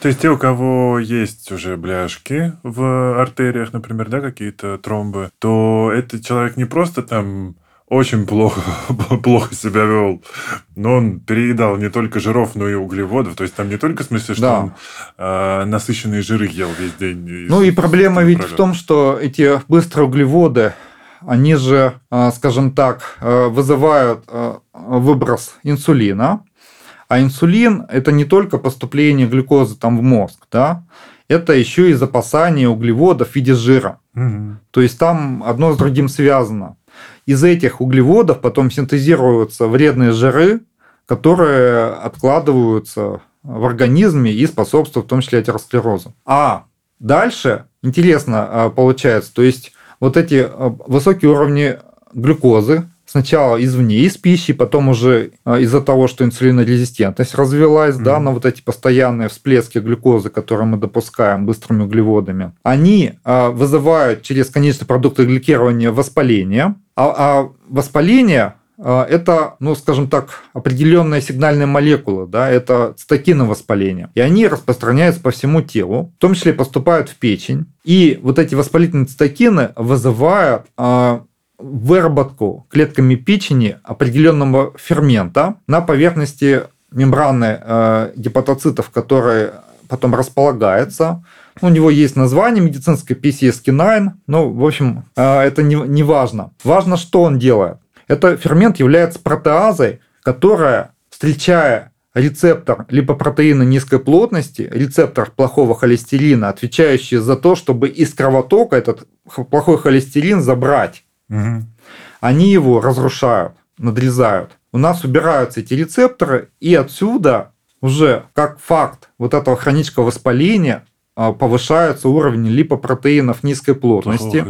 То есть те, у кого есть уже бляшки в артериях, например, да, какие-то тромбы, то этот человек не просто там очень плохо, плохо себя вел. Но он переедал не только жиров, но и углеводов. То есть там не только в смысле, что Да. он э, насыщенные жиры ел весь день. Ну и проблема ведь в пролет. том, что эти быстрые углеводы, они же, э, скажем так, э, вызывают выброс инсулина. А инсулин – это не только поступление глюкозы там в мозг, да? это еще и запасание углеводов в виде жира. Мгм. То есть там одно с другим связано. Из этих углеводов потом синтезируются вредные жиры, которые откладываются в организме и способствуют в том числе атеросклерозу. А дальше интересно а, получается, то есть вот эти а, высокие уровни глюкозы сначала извне, из пищи, потом уже а, из-за того, что инсулинорезистентность развилась, да, Мгм. на вот эти постоянные всплески глюкозы, которые мы допускаем быстрыми углеводами, они а, вызывают через конечные продукты гликирования воспаление, а, а воспаление а, это, ну, скажем так, определенная сигнальная молекула, да, это цитокины воспаления. И они распространяются по всему телу, в том числе поступают в печень. И вот эти воспалительные цитокины вызывают выработку клетками печени определенного фермента на поверхности мембраны э, гепатоцитов, которые потом располагается. У него есть название медицинское PCSK9, ну, в общем, э, это не, не важно. Важно, что он делает. Это фермент является протеазой, которая, встречая рецептор липопротеина низкой плотности, рецептор плохого холестерина, отвечающий за то, чтобы из кровотока этот плохой холестерин забрать Мгм. они его разрушают, надрезают. У нас убираются эти рецепторы, и отсюда уже как факт вот этого хронического воспаления а, повышается уровень липопротеинов низкой плотности.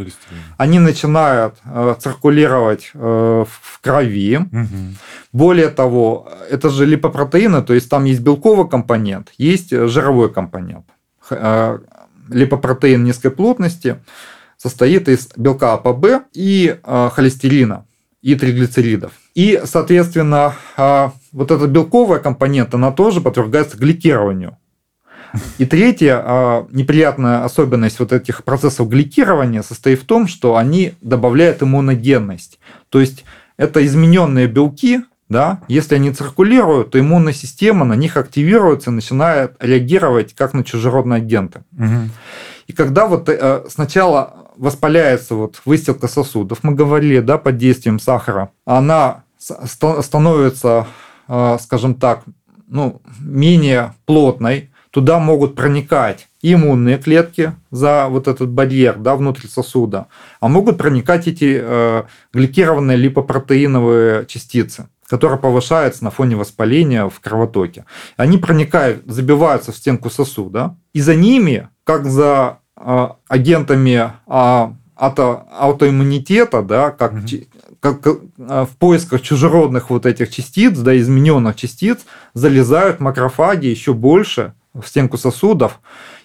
Они начинают э, циркулировать э, в крови. Мгм. Более того, это же липопротеины, то есть там есть белковый компонент, есть жировой компонент. Э, Липопротеин низкой плотности состоит из белка АПБ и э, холестерина и триглицеридов. И, соответственно, э, вот эта белковая компонент, она тоже подвергается гликированию. И третья э, неприятная особенность вот этих процессов гликирования состоит в том, что они добавляют иммуногенность. То есть это измененные белки, да, если они циркулируют, то иммунная система на них активируется и начинает реагировать как на чужеродные агенты. Мгм. И когда вот э, сначала воспаляется вот выстилка сосудов, мы говорили, да, под действием сахара, она становится, э, скажем так, ну, менее плотной, туда могут проникать иммунные клетки за вот этот барьер да, внутрь сосуда, а могут проникать эти э, гликированные липопротеиновые частицы которые повышаются на фоне воспаления в кровотоке. Они проникают, забиваются в стенку сосуда, и за ними, как за э, агентами а, ато- аутоиммунитета, да, как, чи- как э, в поисках чужеродных вот этих частиц, да, измененных частиц, залезают макрофаги еще больше в стенку сосудов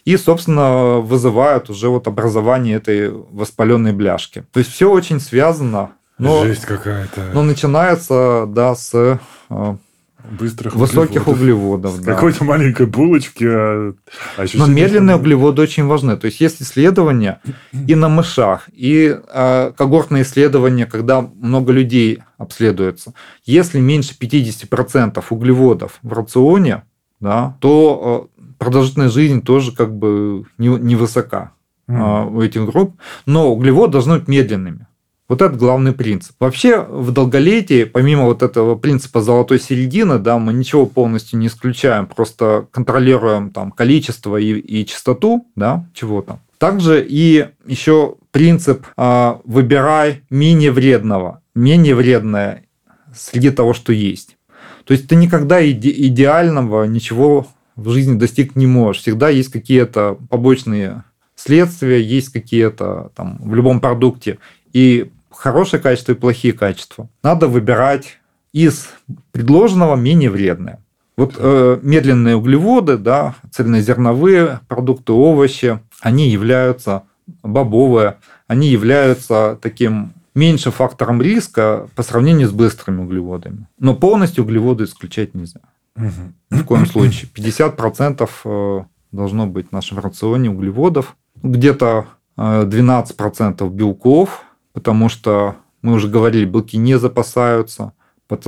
и, собственно, вызывают уже вот образование этой воспаленной бляшки. То есть все очень связано. Но, Жесть какая-то. но начинается, да, с э, Быстрых высоких углеводов. С да. какой-то маленькой булочки. А, Но медленные углеводы очень важны. То есть есть исследования и на мышах, и э, когортные исследования, когда много людей обследуется. Если меньше 50% углеводов в рационе, да, то э, продолжительность жизни тоже как бы не- невысока Мгм. а, у этих групп. Но углеводы должны быть медленными. Вот это главный принцип. Вообще в долголетии, помимо вот этого принципа золотой середины, да, мы ничего полностью не исключаем, просто контролируем там количество и, и частоту, да, чего-то. Также и еще принцип э, выбирай менее вредного, менее вредное среди того, что есть. То есть ты никогда иде- идеального ничего в жизни достиг не можешь. Всегда есть какие-то побочные следствия, есть какие-то там в любом продукте и хорошие качества и плохие качества. Надо выбирать из предложенного менее вредное. Вот э, медленные углеводы, да, цельнозерновые продукты, овощи, они являются бобовые, они являются таким меньше фактором риска по сравнению с быстрыми углеводами. Но полностью углеводы исключать нельзя. Угу. Ни в коем случае. 50% э, должно быть в нашем рационе углеводов. Где-то 12% э, белков, потому что мы уже говорили, белки не запасаются –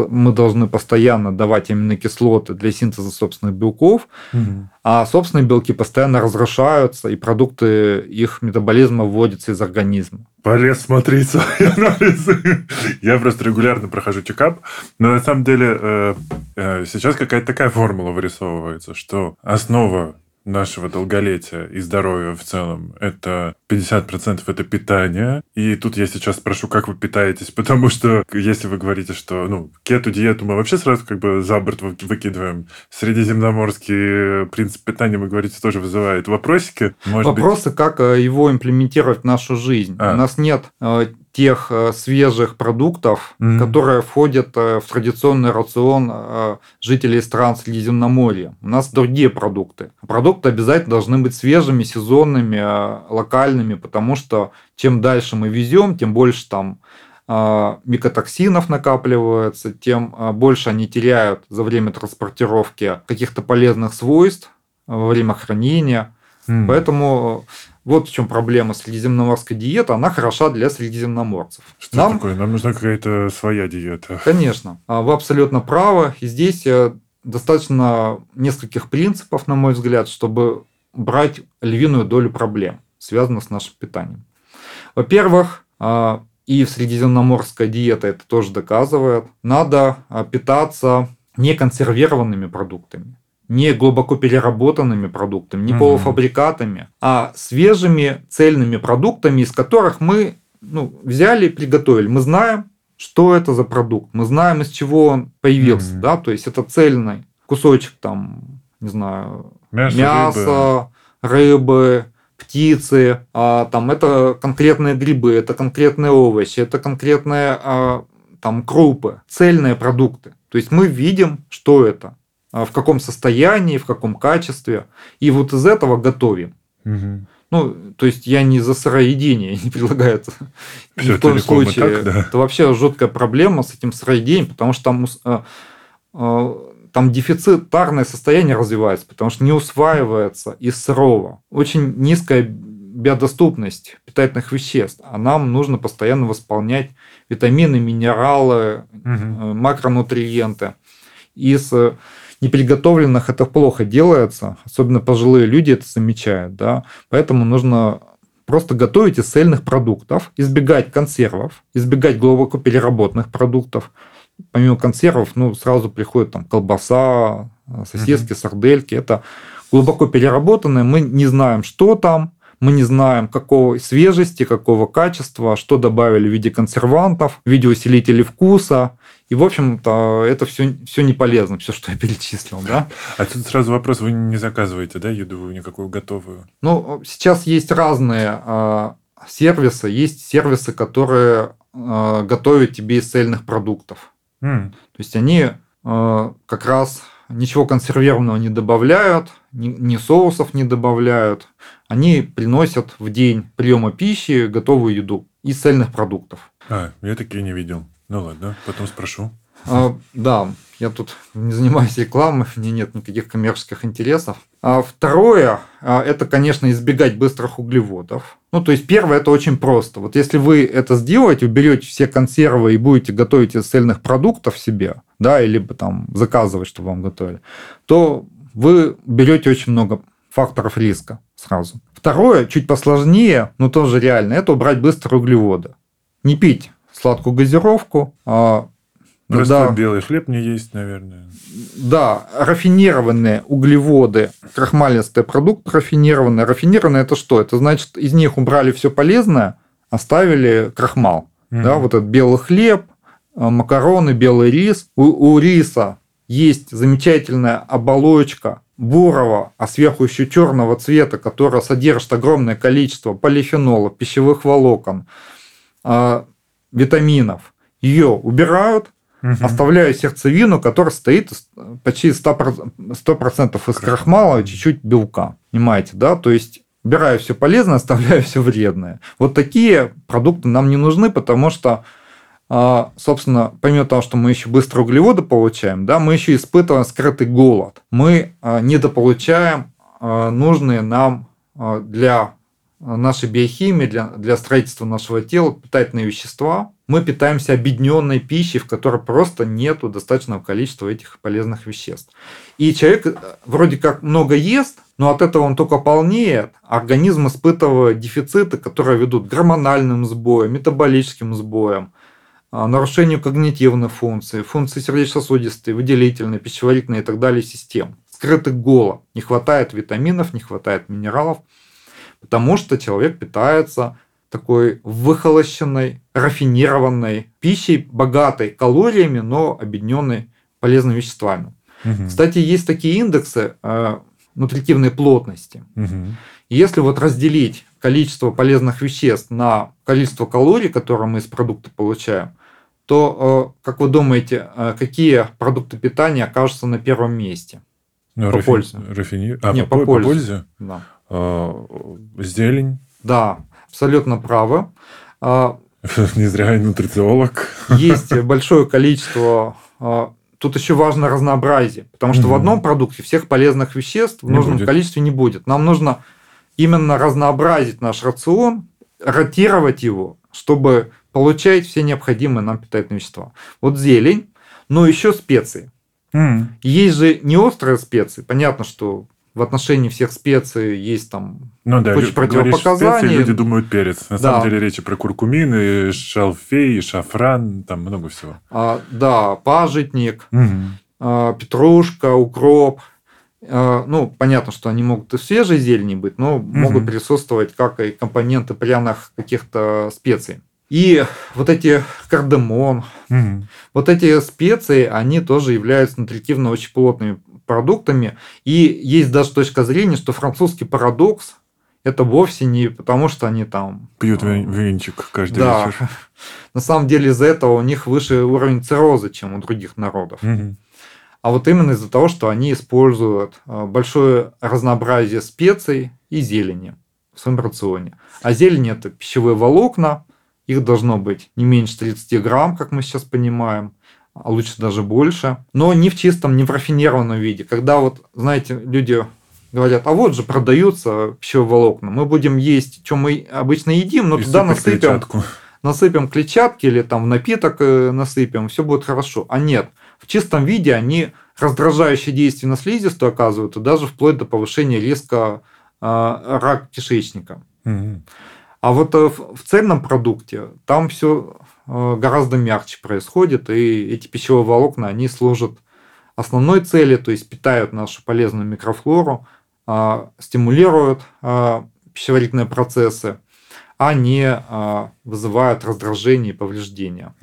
мы должны постоянно давать аминокислоты для синтеза собственных белков, угу. а собственные белки постоянно разрушаются, и продукты их метаболизма вводятся из организма. Полез смотреть свои анализы. Я просто регулярно прохожу чекап, но на самом деле э, э, сейчас какая-то такая формула вырисовывается, что основа нашего долголетия и здоровья в целом, это 50% это питание. И тут я сейчас спрошу, как вы питаетесь, потому что если вы говорите, что ну, кету-диету мы вообще сразу как бы за борт выкидываем, средиземноморский принцип питания, вы говорите, тоже вызывает вопросики. Может Вопросы, быть... как э, его имплементировать в нашу жизнь. А. У нас нет э, тех э, свежих продуктов, mm-hmm. которые входят э, в традиционный рацион э, жителей стран Средиземноморья. У нас другие продукты. Продукты обязательно должны быть свежими, сезонными, локальными, потому что чем дальше мы везем, тем больше там микотоксинов накапливается, тем больше они теряют за время транспортировки каких-то полезных свойств во время хранения. Mm. Поэтому вот в чем проблема средиземноморской диеты. Она хороша для средиземноморцев. Что Нам... такое? Нам нужна какая-то своя диета. Конечно. А вы абсолютно правы. И здесь э, достаточно нескольких принципов, на мой взгляд, чтобы брать львиную долю проблем, связанных с нашим питанием. Во-первых, а, и средиземноморская диета это тоже доказывает, надо а, питаться неконсервированными продуктами не глубоко переработанными продуктами, не угу. полуфабрикатами, а свежими цельными продуктами, из которых мы ну, взяли и приготовили. Мы знаем, что это за продукт, мы знаем, из чего он появился, угу. да, то есть это цельный кусочек там, не знаю, мясо, мясо рыбы. рыбы, птицы, а, там это конкретные грибы, это конкретные овощи, это конкретные а, там крупы, цельные продукты. То есть мы видим, что это. А, в каком состоянии, в каком качестве. И вот из этого готовим. Угу. Ну, то есть я не за сыроедение не предлагаю это ни в коем случае. Так, да. Это вообще жуткая проблема с этим сыроедением, потому что там, там дефицитарное состояние развивается, потому что не усваивается из сырого. Очень низкая биодоступность питательных веществ, а нам нужно постоянно восполнять витамины, минералы, угу. макронутриенты из неприготовленных это плохо делается, особенно пожилые люди это замечают, да, поэтому нужно просто готовить из цельных продуктов, избегать консервов, избегать глубоко переработанных продуктов. Помимо консервов, ну, сразу приходит там колбаса, сосиски, uh сардельки. Это глубоко переработанное, мы не знаем, что там, мы не знаем, какого свежести, какого качества, что добавили в виде консервантов, в виде усилителей вкуса. И, в общем-то, это все, все не полезно, все, что я перечислил, да. А тут сразу вопрос, вы не заказываете, да, еду никакую готовую? Ну, сейчас есть разные э, сервисы. Есть сервисы, которые э, готовят тебе из цельных продуктов. Mm. То есть они э, как раз ничего консервированного не добавляют, ни, ни соусов не добавляют. Они приносят в день приема пищи готовую еду из цельных продуктов. А, я такие не видел. Ну ладно, потом спрошу. А, да, я тут не занимаюсь рекламой, меня нет никаких коммерческих интересов. А второе, а, это, конечно, избегать быстрых углеводов. Ну, то есть, первое, это очень просто. Вот если вы это сделаете, уберете все консервы и будете готовить из цельных продуктов себе, да, или там заказывать, чтобы вам готовили, то вы берете очень много факторов риска сразу. Второе, чуть посложнее, но тоже реально, это убрать быстрые углеводы. Не пить сладкую газировку. А, Просто да, белый хлеб не есть, наверное. да, рафинированные углеводы, крахмалистый продукт рафинированный. Рафинированный это что? Это значит, из них убрали все полезное, оставили крахмал. Мгм. Да, вот этот белый хлеб, а, макароны, белый рис. У, у риса есть замечательная оболочка бурого, а сверху еще черного цвета, которая содержит огромное количество полифенолов, пищевых волокон, а, витаминов. Ее убирают, Мгм. оставляю сердцевину, которая стоит почти 100%, 100% из крахмала и чуть-чуть белка. Понимаете, да? То есть убираю все полезное, оставляю все вредное. Вот такие продукты нам не нужны, потому что, а, собственно, помимо того, что мы еще быстро углеводы получаем, да, мы еще испытываем скрытый голод. Мы а, недополучаем а, нужные нам для нашей биохимии, для, для строительства нашего тела питательные вещества. Мы питаемся объединенной пищей, в которой просто нету достаточного количества этих полезных веществ. И человек э, вроде как много ест, но от этого он только полнеет. Организм испытывает дефициты, которые ведут к гормональным сбоям, метаболическим сбоям, а, нарушению когнитивных функций, функций сердечно-сосудистой, выделительной, пищеварительной и так далее систем. Скрытый голод. Не хватает витаминов, не хватает минералов, потому что человек питается такой выхолощенной, рафинированной пищей, богатой калориями, но объединенной полезными веществами. Мгм. Кстати, есть такие индексы э, нутритивной плотности. И Если вот разделить количество полезных веществ на количество калорий, которые мы из продукта получаем, то, э, как вы думаете, э, какие продукты питания окажутся на первом месте? Ну, По рафи- пользе. рафини- А, Не, по, по по пользе. пользе? Да, А, Зелень. да абсолютно правы. А, Не зря я нутрициолог. Есть большое количество... а, Тут еще важно разнообразие, потому что в Мгм. одном продукте всех полезных веществ в Не нужном будет. количестве не будет. Нам нужно именно разнообразить наш рацион, ротировать его, чтобы получать все необходимые нам питательные вещества. Вот зелень, но еще специи. М. Есть же не острые специи. Понятно, что в отношении всех специй есть там Ну да, Куча противопоказаний. специи, люди думают перец. На Да. самом деле речь про куркумин, и шалфей, и шафран, там много всего. а, да, пажитник, Мгм. а, петрушка, укроп. А, Ну, понятно, что они могут и свежей зелени быть, но могут присутствовать как и компоненты пряных каких-то специй. И вот эти кардамон, Мгм. вот эти специи, они тоже являются нутритивно очень плотными продуктами. И есть даже точка зрения, что французский парадокс это вовсе не потому, что они там... Пьют а, вин- винчик каждый Да. вечер. На самом деле из-за этого у них выше уровень цирроза, чем у других народов. Мгм. А вот именно из-за того, что они используют э, большое разнообразие специй и зелени в своем рационе. А зелень это пищевые волокна, их должно быть не меньше 30 грамм, как мы сейчас понимаем, а лучше даже больше. Но не в чистом, не в рафинированном виде. Когда вот, знаете, люди говорят, а вот же продаются пищевые волокна, мы будем есть, что мы обычно едим, но И туда насыпем клетчатку. насыпем клетчатки или там в напиток э, насыпем, все будет хорошо. А нет, в чистом виде они раздражающие действия на слизистую оказывают, и даже вплоть до повышения риска э, рак кишечника. А вот э, в цельном продукте там все гораздо мягче происходит, и эти пищевые волокна, они служат основной цели, то есть питают нашу полезную микрофлору, стимулируют а, пищеварительные процессы, а не а, вызывают раздражение и повреждения.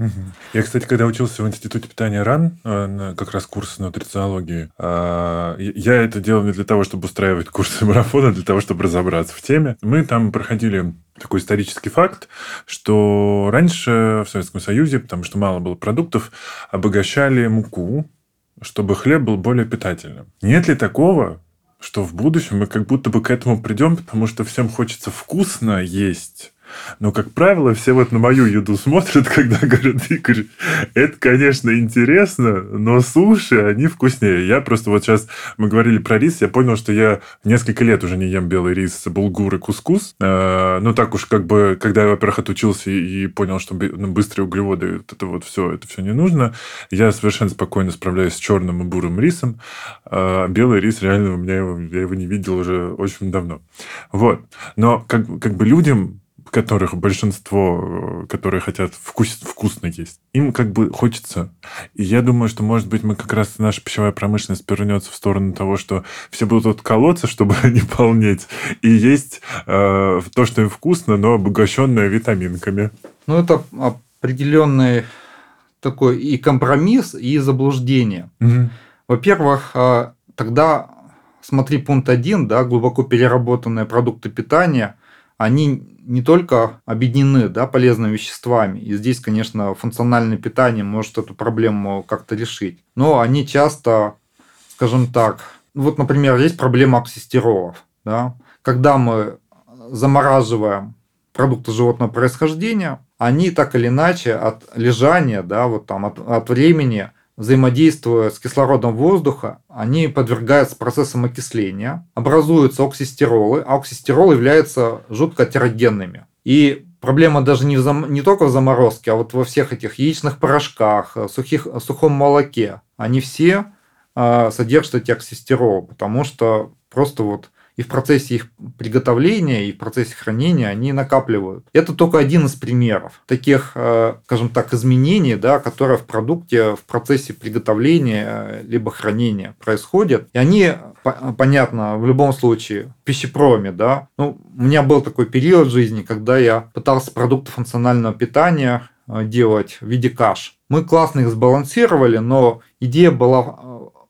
Я, кстати, когда учился в Институте питания РАН, э, как раз курс нутрициологии, а, я это делал не для того, чтобы устраивать курсы марафона, а для того, чтобы разобраться в теме. Мы там проходили такой исторический факт, что раньше в Советском Союзе, потому что мало было продуктов, обогащали муку, чтобы хлеб был более питательным. Нет ли такого, что в будущем мы как будто бы к этому придем, потому что всем хочется вкусно есть, но, как правило, все вот на мою еду смотрят, когда говорят, Игорь, это, конечно, интересно, но суши, они вкуснее. Я просто вот сейчас, мы говорили про рис, я понял, что я несколько лет уже не ем белый рис, булгур и кускус. Э, Ну, так уж как бы, когда я, во-первых, отучился и понял, что ну, быстрые углеводы, это вот все, это все не нужно, я совершенно спокойно справляюсь с черным и бурым рисом. А белый рис, реально, у меня я его не видел уже очень давно. Вот. Но как, как бы людям которых большинство, которые хотят вкус, вкусно есть, им как бы хочется. И я думаю, что, может быть, мы как раз, наша пищевая промышленность повернется в сторону того, что все будут колоться, чтобы не полнеть, и есть э, то, что им вкусно, но обогащенное витаминками. Ну, это определенный такой и компромисс, и заблуждение. Угу. Во-первых, а, тогда смотри пункт один, да, глубоко переработанные продукты питания, они не только объединены да, полезными веществами, и здесь, конечно, функциональное питание может эту проблему как-то решить, но они часто, скажем так, вот, например, есть проблема оксистеролов. Да? Когда мы замораживаем продукты животного происхождения, они так или иначе от лежания, да, вот там от, от времени взаимодействуя с кислородом воздуха, они подвергаются процессам окисления, образуются оксистеролы, а оксистеролы являются жутко атерогенными. И проблема даже не, в зам... не только в заморозке, а вот во всех этих яичных порошках, сухих... сухом молоке. Они все э, содержат эти оксистеролы, потому что просто вот и в процессе их приготовления, и в процессе хранения они накапливают. Это только один из примеров таких, э, скажем так, изменений, да, которые в продукте в процессе приготовления э, либо хранения происходят. И они, понятно, в любом случае в пищепроме. Да. Ну, у меня был такой период в жизни, когда я пытался продукты функционального питания э, делать в виде каш. Мы классно их сбалансировали, но идея была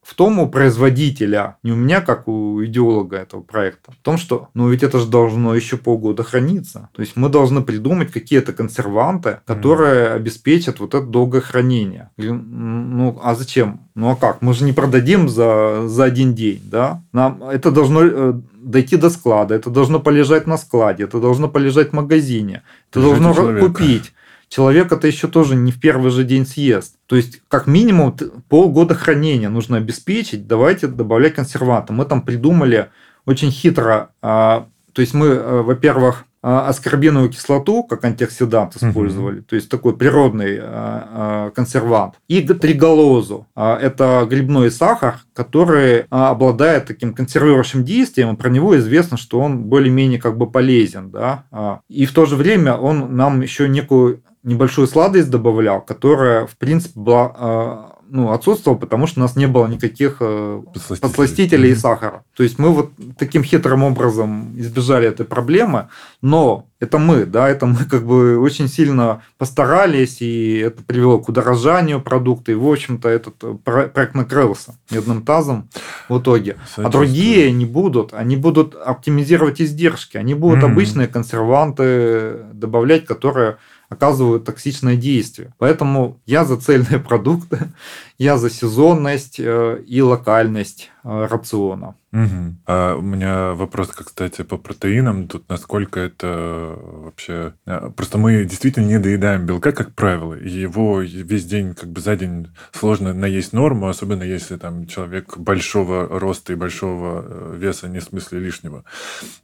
в том у производителя, не у меня, как у идеолога этого проекта, в том, что, ну ведь это же должно еще полгода храниться. То есть мы должны придумать какие-то консерванты, которые mm. обеспечат вот это долгое хранение. Ну, а зачем? Ну а как? Мы же не продадим за, за один день, да? Нам это должно э, дойти до склада, это должно полежать на складе, это должно полежать в магазине, это должно человека. купить человек это еще тоже не в первый же день съест. То есть, как минимум, полгода хранения нужно обеспечить. Давайте добавлять консерванты. Мы там придумали очень хитро. А, то есть, мы, э, во-первых, а, аскорбиновую кислоту как антиоксидант использовали, угу. то есть такой природный а, консервант, и триголозу. Это грибной сахар, который обладает таким консервирующим действием, и про него известно, что он более-менее как бы полезен. Да? И в то же время он нам еще некую небольшую сладость добавлял, которая, в принципе, была э, ну, отсутствовала, потому что у нас не было никаких э, подсластителей, подсластителей и сахара. То есть мы вот таким хитрым образом избежали этой проблемы, но это мы, да, это мы как бы очень сильно постарались, и это привело к удорожанию продукта, и, в общем-то, этот э, проект накрылся медным тазом в итоге. А другие не будут, они будут оптимизировать издержки, они будут mm-hmm. обычные консерванты добавлять, которые оказывают токсичное действие. Поэтому я за цельные продукты, я за сезонность э, и локальность э, рациона. Угу. А у меня вопрос, кстати, по протеинам. Тут насколько это вообще... А, просто мы действительно не доедаем белка, как правило. Его весь день, как бы за день сложно наесть норму, особенно если там человек большого роста и большого э, веса, не в смысле лишнего.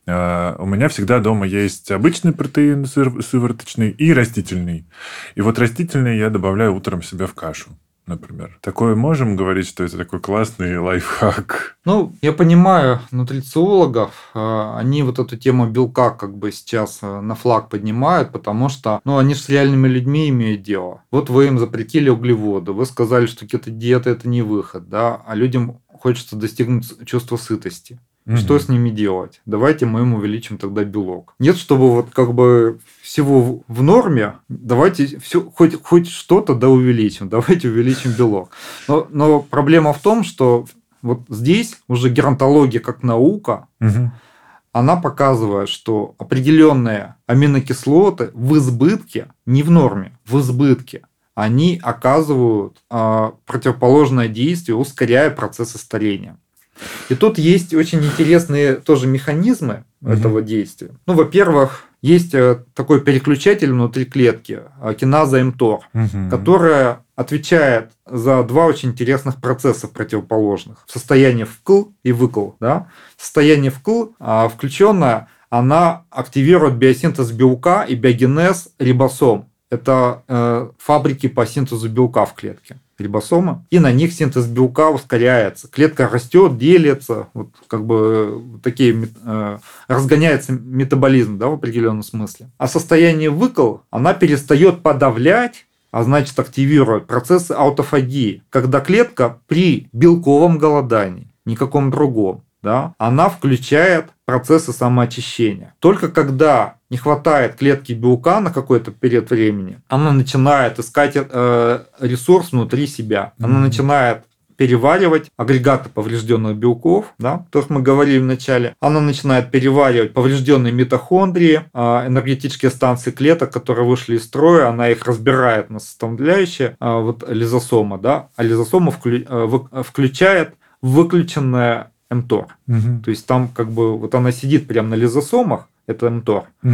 А у меня всегда дома есть обычный протеин сывороточный и растительный. И вот растительный я добавляю утром себе в кашу например. Такое можем говорить, что это такой классный лайфхак? Ну, я понимаю нутрициологов, э, они вот эту тему белка как бы сейчас э, на флаг поднимают, потому что, ну, они же с реальными людьми имеют дело. Вот вы им запретили углеводы, вы сказали, что кето-диета – это не выход, да, а людям хочется достигнуть чувства сытости. Угу. Что с ними делать? Давайте мы им увеличим тогда белок. Нет, чтобы вот как бы всего в норме, давайте все, хоть, хоть что-то да увеличим, давайте увеличим белок. Но, но проблема в том, что вот здесь уже геронтология как наука, угу. она показывает, что определенные аминокислоты в избытке, не в норме, в избытке, они оказывают э, противоположное действие, ускоряя процессы старения. И тут есть очень интересные тоже механизмы угу. этого действия. Ну, во-первых, есть э, такой переключатель внутри клетки, э, киназа МТОР, угу. которая отвечает за два очень интересных процесса противоположных. Состояние вкл и выкл. Да? Состояние вкл а включенное, она активирует биосинтез белка и биогенез рибосом. Это э, фабрики по синтезу белка в клетке. Рибосомы, и на них синтез белка ускоряется. Клетка растет, делится, вот как бы такие э, разгоняется метаболизм, да, в определенном смысле. А состояние выкол, она перестает подавлять а значит активирует процессы аутофагии, когда клетка при белковом голодании, никаком другом, да, она включает процессы самоочищения. Только когда не хватает клетки белка на какой-то период времени, она начинает искать э, ресурс внутри себя. Она mm-hmm. начинает переваривать агрегаты поврежденных белков, да, о которых мы говорили в начале. Она начинает переваривать поврежденные митохондрии, а, энергетические станции клеток, которые вышли из строя, она их разбирает на составляющие, а, вот лизосома, да, а лизосома э, включает выключенное МТОР. Угу. То есть там как бы вот она сидит прямо на лизосомах, это МТОР, угу.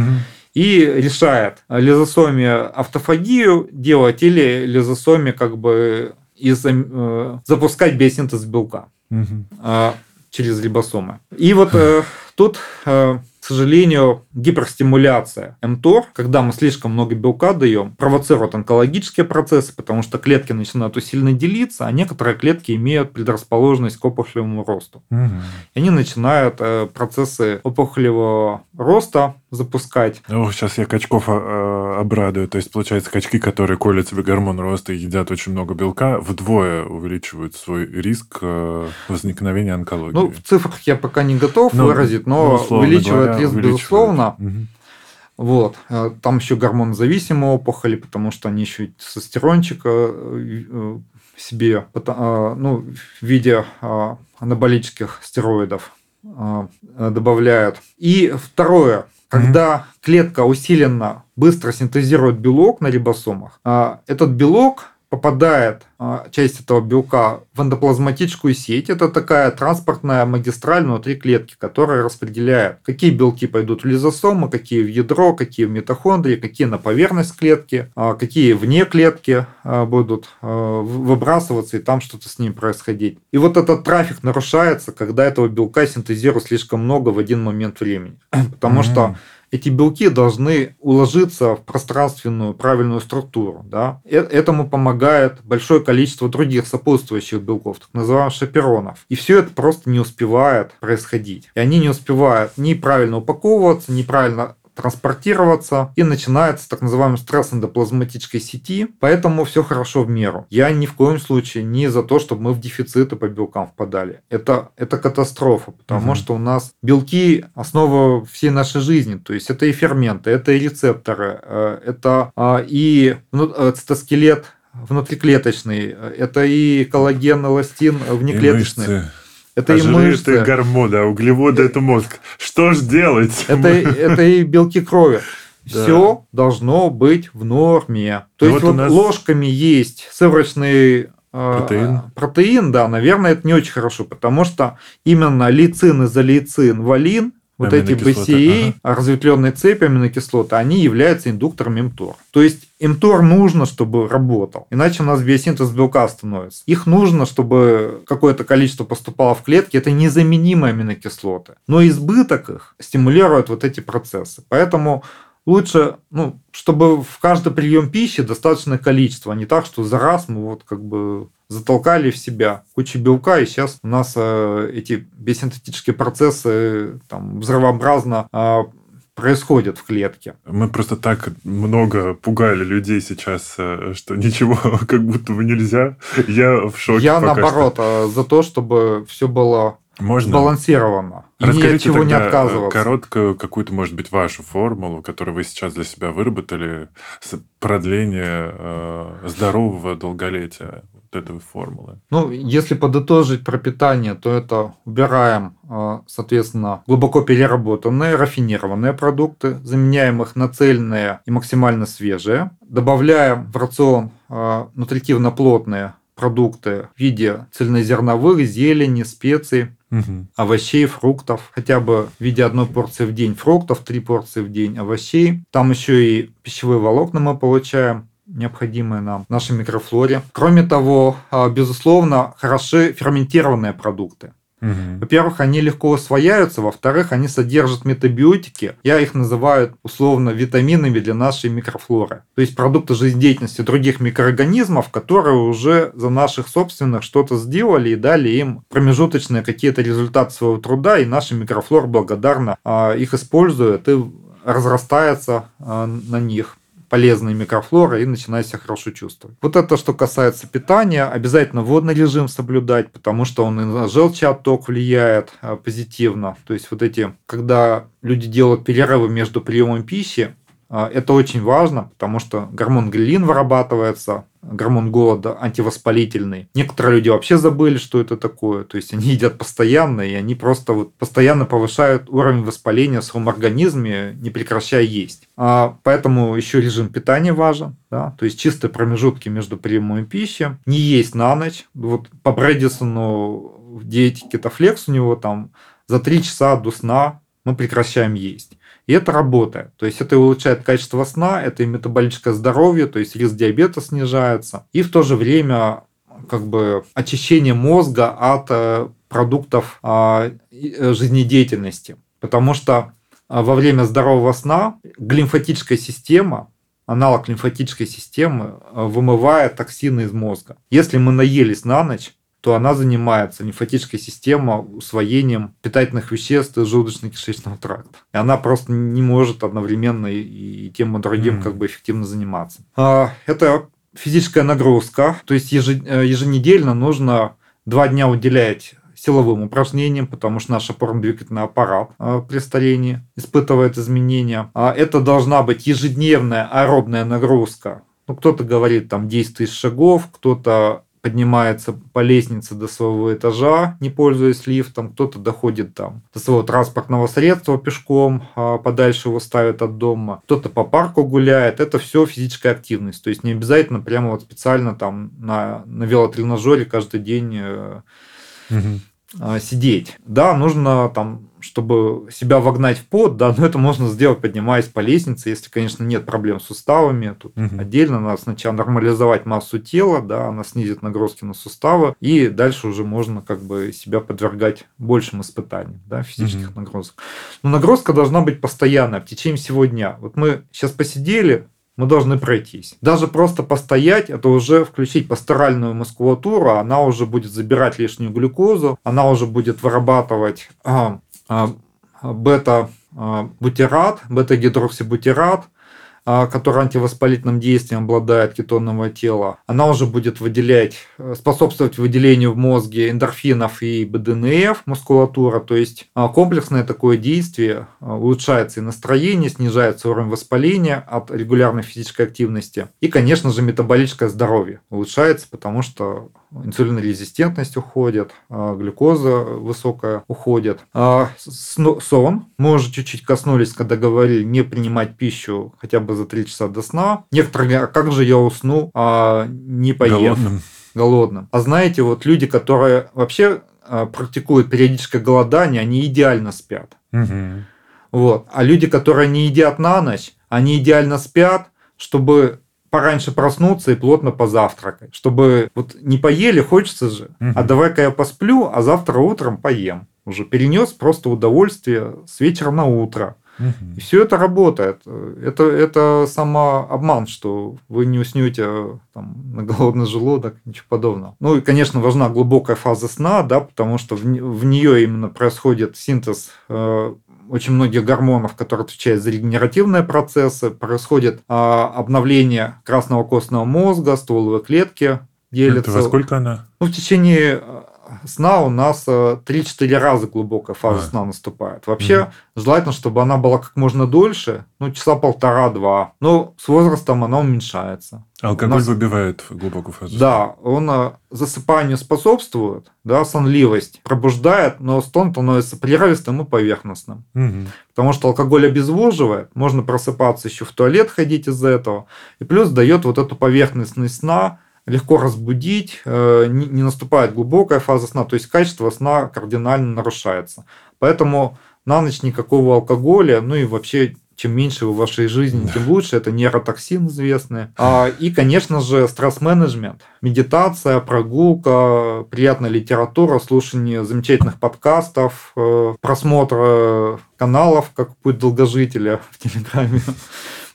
и решает лизосоме автофагию делать или лизосоме как бы из, э, запускать биосинтез белка угу. э, через рибосомы. И вот э, тут э, сожалению, гиперстимуляция МТОР, когда мы слишком много белка даем, провоцирует онкологические процессы, потому что клетки начинают усиленно делиться, а некоторые клетки имеют предрасположенность к опухолевому росту. Угу. И они начинают э, процессы опухолевого роста запускать. Ну, сейчас я качков э, обрадую. То есть, получается, качки, которые колят себе гормон роста и едят очень много белка, вдвое увеличивают свой риск э, возникновения онкологии. Ну, в цифрах я пока не готов ну, выразить, но ну, увеличивает говоря, риск, увеличивает. безусловно. Угу. Вот. Э, там еще гормонозависимые опухоли, потому что они еще тестостерончика себе ну, в виде анаболических стероидов добавляют. И второе, когда клетка усиленно быстро синтезирует белок на рибосомах, а, этот белок попадает а, часть этого белка в эндоплазматическую сеть. Это такая транспортная магистраль внутри клетки, которая распределяет, какие белки пойдут в лизосомы, какие в ядро, какие в митохондрии, какие на поверхность клетки, а, какие вне клетки будут выбрасываться и там что-то с ним происходить. И вот этот трафик нарушается, когда этого белка синтезируют слишком много в один момент времени. Потому mm-hmm. что эти белки должны уложиться в пространственную правильную структуру. Да? Э, этому помогает большое количество других сопутствующих белков, так называемых шаперонов. И все это просто не успевает происходить. И они не успевают ни правильно упаковываться, ни правильно транспортироваться, и начинается так называемый стресс эндоплазматической сети, поэтому все хорошо в меру. Я ни в коем случае не за то, чтобы мы в дефициты по белкам впадали. Это, это катастрофа, потому угу. что у нас белки – основа всей нашей жизни, то есть это и ферменты, это и рецепторы, э, это а, и э, цитоскелет внутриклеточный, э, это и коллаген, эластин внеклеточный. И мышцы это а и мышцы. это гормоны, а углеводы это мозг. Что ж делать? Это, это и белки крови. Да. Все должно быть в норме. То ну есть вот, вот нас... ложками есть сывороточный а, протеин. протеин, да, наверное, это не очень хорошо, потому что именно лицин, изолейцин, валин вот эти BCA, ага. разветвленные цепи аминокислоты, они являются индуктором МТОР. То есть МТОР нужно, чтобы работал, иначе у нас биосинтез белка становится. Их нужно, чтобы какое-то количество поступало в клетки, это незаменимые аминокислоты. Но избыток их стимулирует вот эти процессы. Поэтому лучше, ну, чтобы в каждый прием пищи достаточное количество, а не так, что за раз мы вот как бы затолкали в себя кучу белка, и сейчас у нас э, эти биосинтетические процессы там, взрывообразно э, происходят в клетке. Мы просто так много пугали людей сейчас, э, что ничего как будто бы нельзя. Я в шоке. Я наоборот что. Э, за то, чтобы все было можно? Сбалансировано. И Расскажите ни от чего не отказываться. короткую какую-то, может быть, вашу формулу, которую вы сейчас для себя выработали, продление э, здорового долголетия вот этой формулы. Ну, если подытожить про питание, то это убираем, э, соответственно, глубоко переработанные, рафинированные продукты, заменяем их на цельные и максимально свежие, добавляем в рацион э, нутритивно плотные продукты в виде цельнозерновых, зелени, специй, угу. овощей, фруктов, хотя бы в виде одной порции в день фруктов, три порции в день овощей. Там еще и пищевые волокна мы получаем необходимые нам в нашей микрофлоре. Кроме того, а, безусловно, хороши ферментированные продукты. Угу. Во-первых, они легко усвояются, во-вторых, они содержат метабиотики. Я их называю условно витаминами для нашей микрофлоры. То есть продукты жизнедеятельности других микроорганизмов, которые уже за наших собственных что-то сделали и дали им промежуточные какие-то результаты своего труда, и наша микрофлора благодарна их использует и разрастается а, на них полезные микрофлоры и начинает себя хорошо чувствовать. Вот это, что касается питания, обязательно водный режим соблюдать, потому что он и на желчеотток влияет а, позитивно. То есть вот эти, когда люди делают перерывы между приемом пищи, это очень важно, потому что гормон грилин вырабатывается, гормон голода антивоспалительный. Некоторые люди вообще забыли, что это такое. То есть они едят постоянно, и они просто вот постоянно повышают уровень воспаления в своем организме, не прекращая есть. А поэтому еще режим питания важен. Да? То есть чистые промежутки между приемом пищи. Не есть на ночь. Вот по Брэдисону в диете кетофлекс у него там за 3 часа до сна мы прекращаем есть. И это работает. То есть это улучшает качество сна, это и метаболическое здоровье, то есть риск диабета снижается. И в то же время как бы очищение мозга от э, продуктов а, э, жизнедеятельности. Потому что а, во время здорового сна глимфатическая система, аналог лимфатической системы, э, вымывает токсины из мозга. Если мы наелись на ночь, то она занимается лимфатической системой усвоением питательных веществ из желудочно-кишечного тракта. И она просто не может одновременно и, тем и другим mm. как бы эффективно заниматься. А, это физическая нагрузка, то есть еженедельно нужно два дня уделять силовым упражнениям, потому что наш опорно-двигательный аппарат а, при старении испытывает изменения. А это должна быть ежедневная аэробная нагрузка. Ну, кто-то говорит там 10 тысяч шагов, кто-то поднимается по лестнице до своего этажа, не пользуясь лифтом, кто-то доходит там до своего транспортного средства пешком, а подальше его ставят от дома, кто-то по парку гуляет, это все физическая активность, то есть не обязательно прямо вот специально там на, на велотренажере каждый день угу. сидеть. Да, нужно там чтобы себя вогнать в пот, да, но это можно сделать, поднимаясь по лестнице, если, конечно, нет проблем с суставами. Тут угу. отдельно надо сначала нормализовать массу тела, да, она снизит нагрузки на суставы, и дальше уже можно как бы себя подвергать большим испытаниям, да, физических угу. нагрузок. Но нагрузка должна быть постоянная, в течение всего дня. Вот мы сейчас посидели, мы должны пройтись. Даже просто постоять, это уже включить пасторальную мускулатуру, она уже будет забирать лишнюю глюкозу, она уже будет вырабатывать а, а, бета-бутерат, бета-гидроксибутират, а, который антивоспалительным действием обладает кетонного тела, она уже будет выделять, способствовать выделению в мозге эндорфинов и БДНФ, мускулатура, то есть а, комплексное такое действие, улучшается и настроение, снижается уровень воспаления от регулярной физической активности. И, конечно же, метаболическое здоровье улучшается, потому что инсулинорезистентность уходит, а, глюкоза высокая уходит. А сон. Мы уже чуть-чуть коснулись, когда говорили не принимать пищу хотя бы за 3 часа до сна. Некоторые говорят, а как же я усну, а не поев? Голодным. Голодным. А знаете, вот люди, которые вообще а, практикуют периодическое голодание, они идеально спят. Угу. Вот. А люди, которые не едят на ночь, они идеально спят, чтобы пораньше проснуться и плотно позавтракать, чтобы вот не поели, хочется же, угу. а давай-ка я посплю, а завтра утром поем. Уже перенес просто удовольствие с вечера на утро. Угу. И все это работает. Это, это самообман, что вы не уснете там, на голодный желудок, ничего подобного. Ну и, конечно, важна глубокая фаза сна, да, потому что в, в нее именно происходит синтез э, очень многих гормонов, которые отвечают за регенеративные процессы, происходит а, обновление красного костного мозга, стволовой клетки делится. Это во сколько она? Ну, в течение сна у нас 3-4 э, раза глубокая фаза а. сна наступает. Вообще угу. желательно, чтобы она была как можно дольше, ну, часа полтора-два. Но с возрастом она уменьшается. Алкоголь нас... выбивает глубокую фазу Да, он э, засыпанию способствует, да, сонливость пробуждает, но стон становится прерывистым и поверхностным. Угу. Потому что алкоголь обезвоживает, можно просыпаться еще в туалет ходить из-за этого, и плюс дает вот эту поверхностность сна, легко разбудить, э, не наступает глубокая фаза сна, то есть качество сна кардинально нарушается. Поэтому на ночь никакого алкоголя, ну и вообще чем меньше в вашей жизни, тем лучше. Это нейротоксин известный. А, и, конечно же, стресс-менеджмент. Медитация, прогулка, приятная литература, слушание замечательных подкастов, э, просмотр каналов, как путь долгожителя в Телеграме.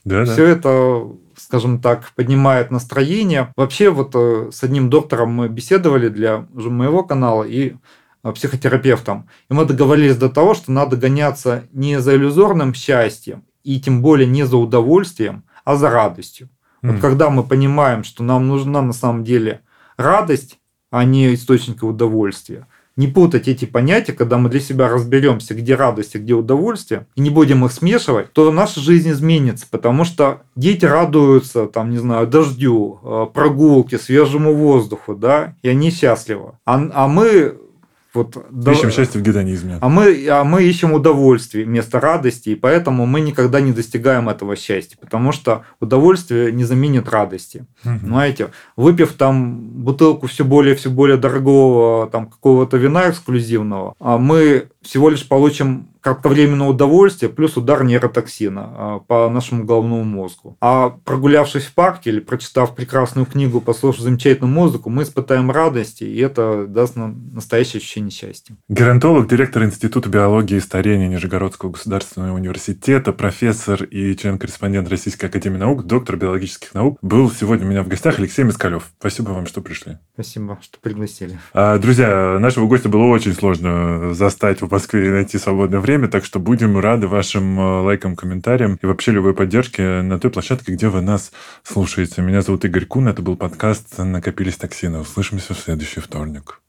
Да, Все да. это скажем так, поднимает настроение. Вообще вот э, с одним доктором мы беседовали для уже моего канала и э, психотерапевтом. И мы договорились до того, что надо гоняться не за иллюзорным счастьем, и тем более не за удовольствием, а за радостью. Mm. Вот когда мы понимаем, что нам нужна на самом деле радость, а не источник удовольствия, не путать эти понятия, когда мы для себя разберемся, где радость, а где удовольствие, и не будем их смешивать, то наша жизнь изменится, потому что дети радуются, там, не знаю, дождю, э, прогулке, свежему воздуху, да, и они счастливы. А, а мы вот, ищем да, счастье в гедонизме. А мы, а мы ищем удовольствие вместо радости, и поэтому мы никогда не достигаем этого счастья, потому что удовольствие не заменит радости. Угу. Понимаете? Выпив там бутылку все более все более дорогого там какого-то вина эксклюзивного, а мы всего лишь получим кратковременное удовольствие плюс удар нейротоксина а, по нашему головному мозгу. А прогулявшись в парке или прочитав прекрасную книгу, послушав замечательную музыку, мы испытаем радость, и это даст нам настоящее ощущение счастья. Геронтолог, директор Института биологии и старения Нижегородского государственного университета, профессор и член-корреспондент Российской академии наук, доктор биологических наук, был сегодня у меня в гостях Алексей Москалев. Спасибо вам, что пришли. Спасибо, что пригласили. А, друзья, нашего гостя было очень сложно застать в Москве и найти свободное время так что будем рады вашим э, лайкам, комментариям и вообще любой поддержке на той площадке, где вы нас слушаете. Меня зовут Игорь Кун, это был подкаст «Накопились токсины». Услышимся в следующий вторник.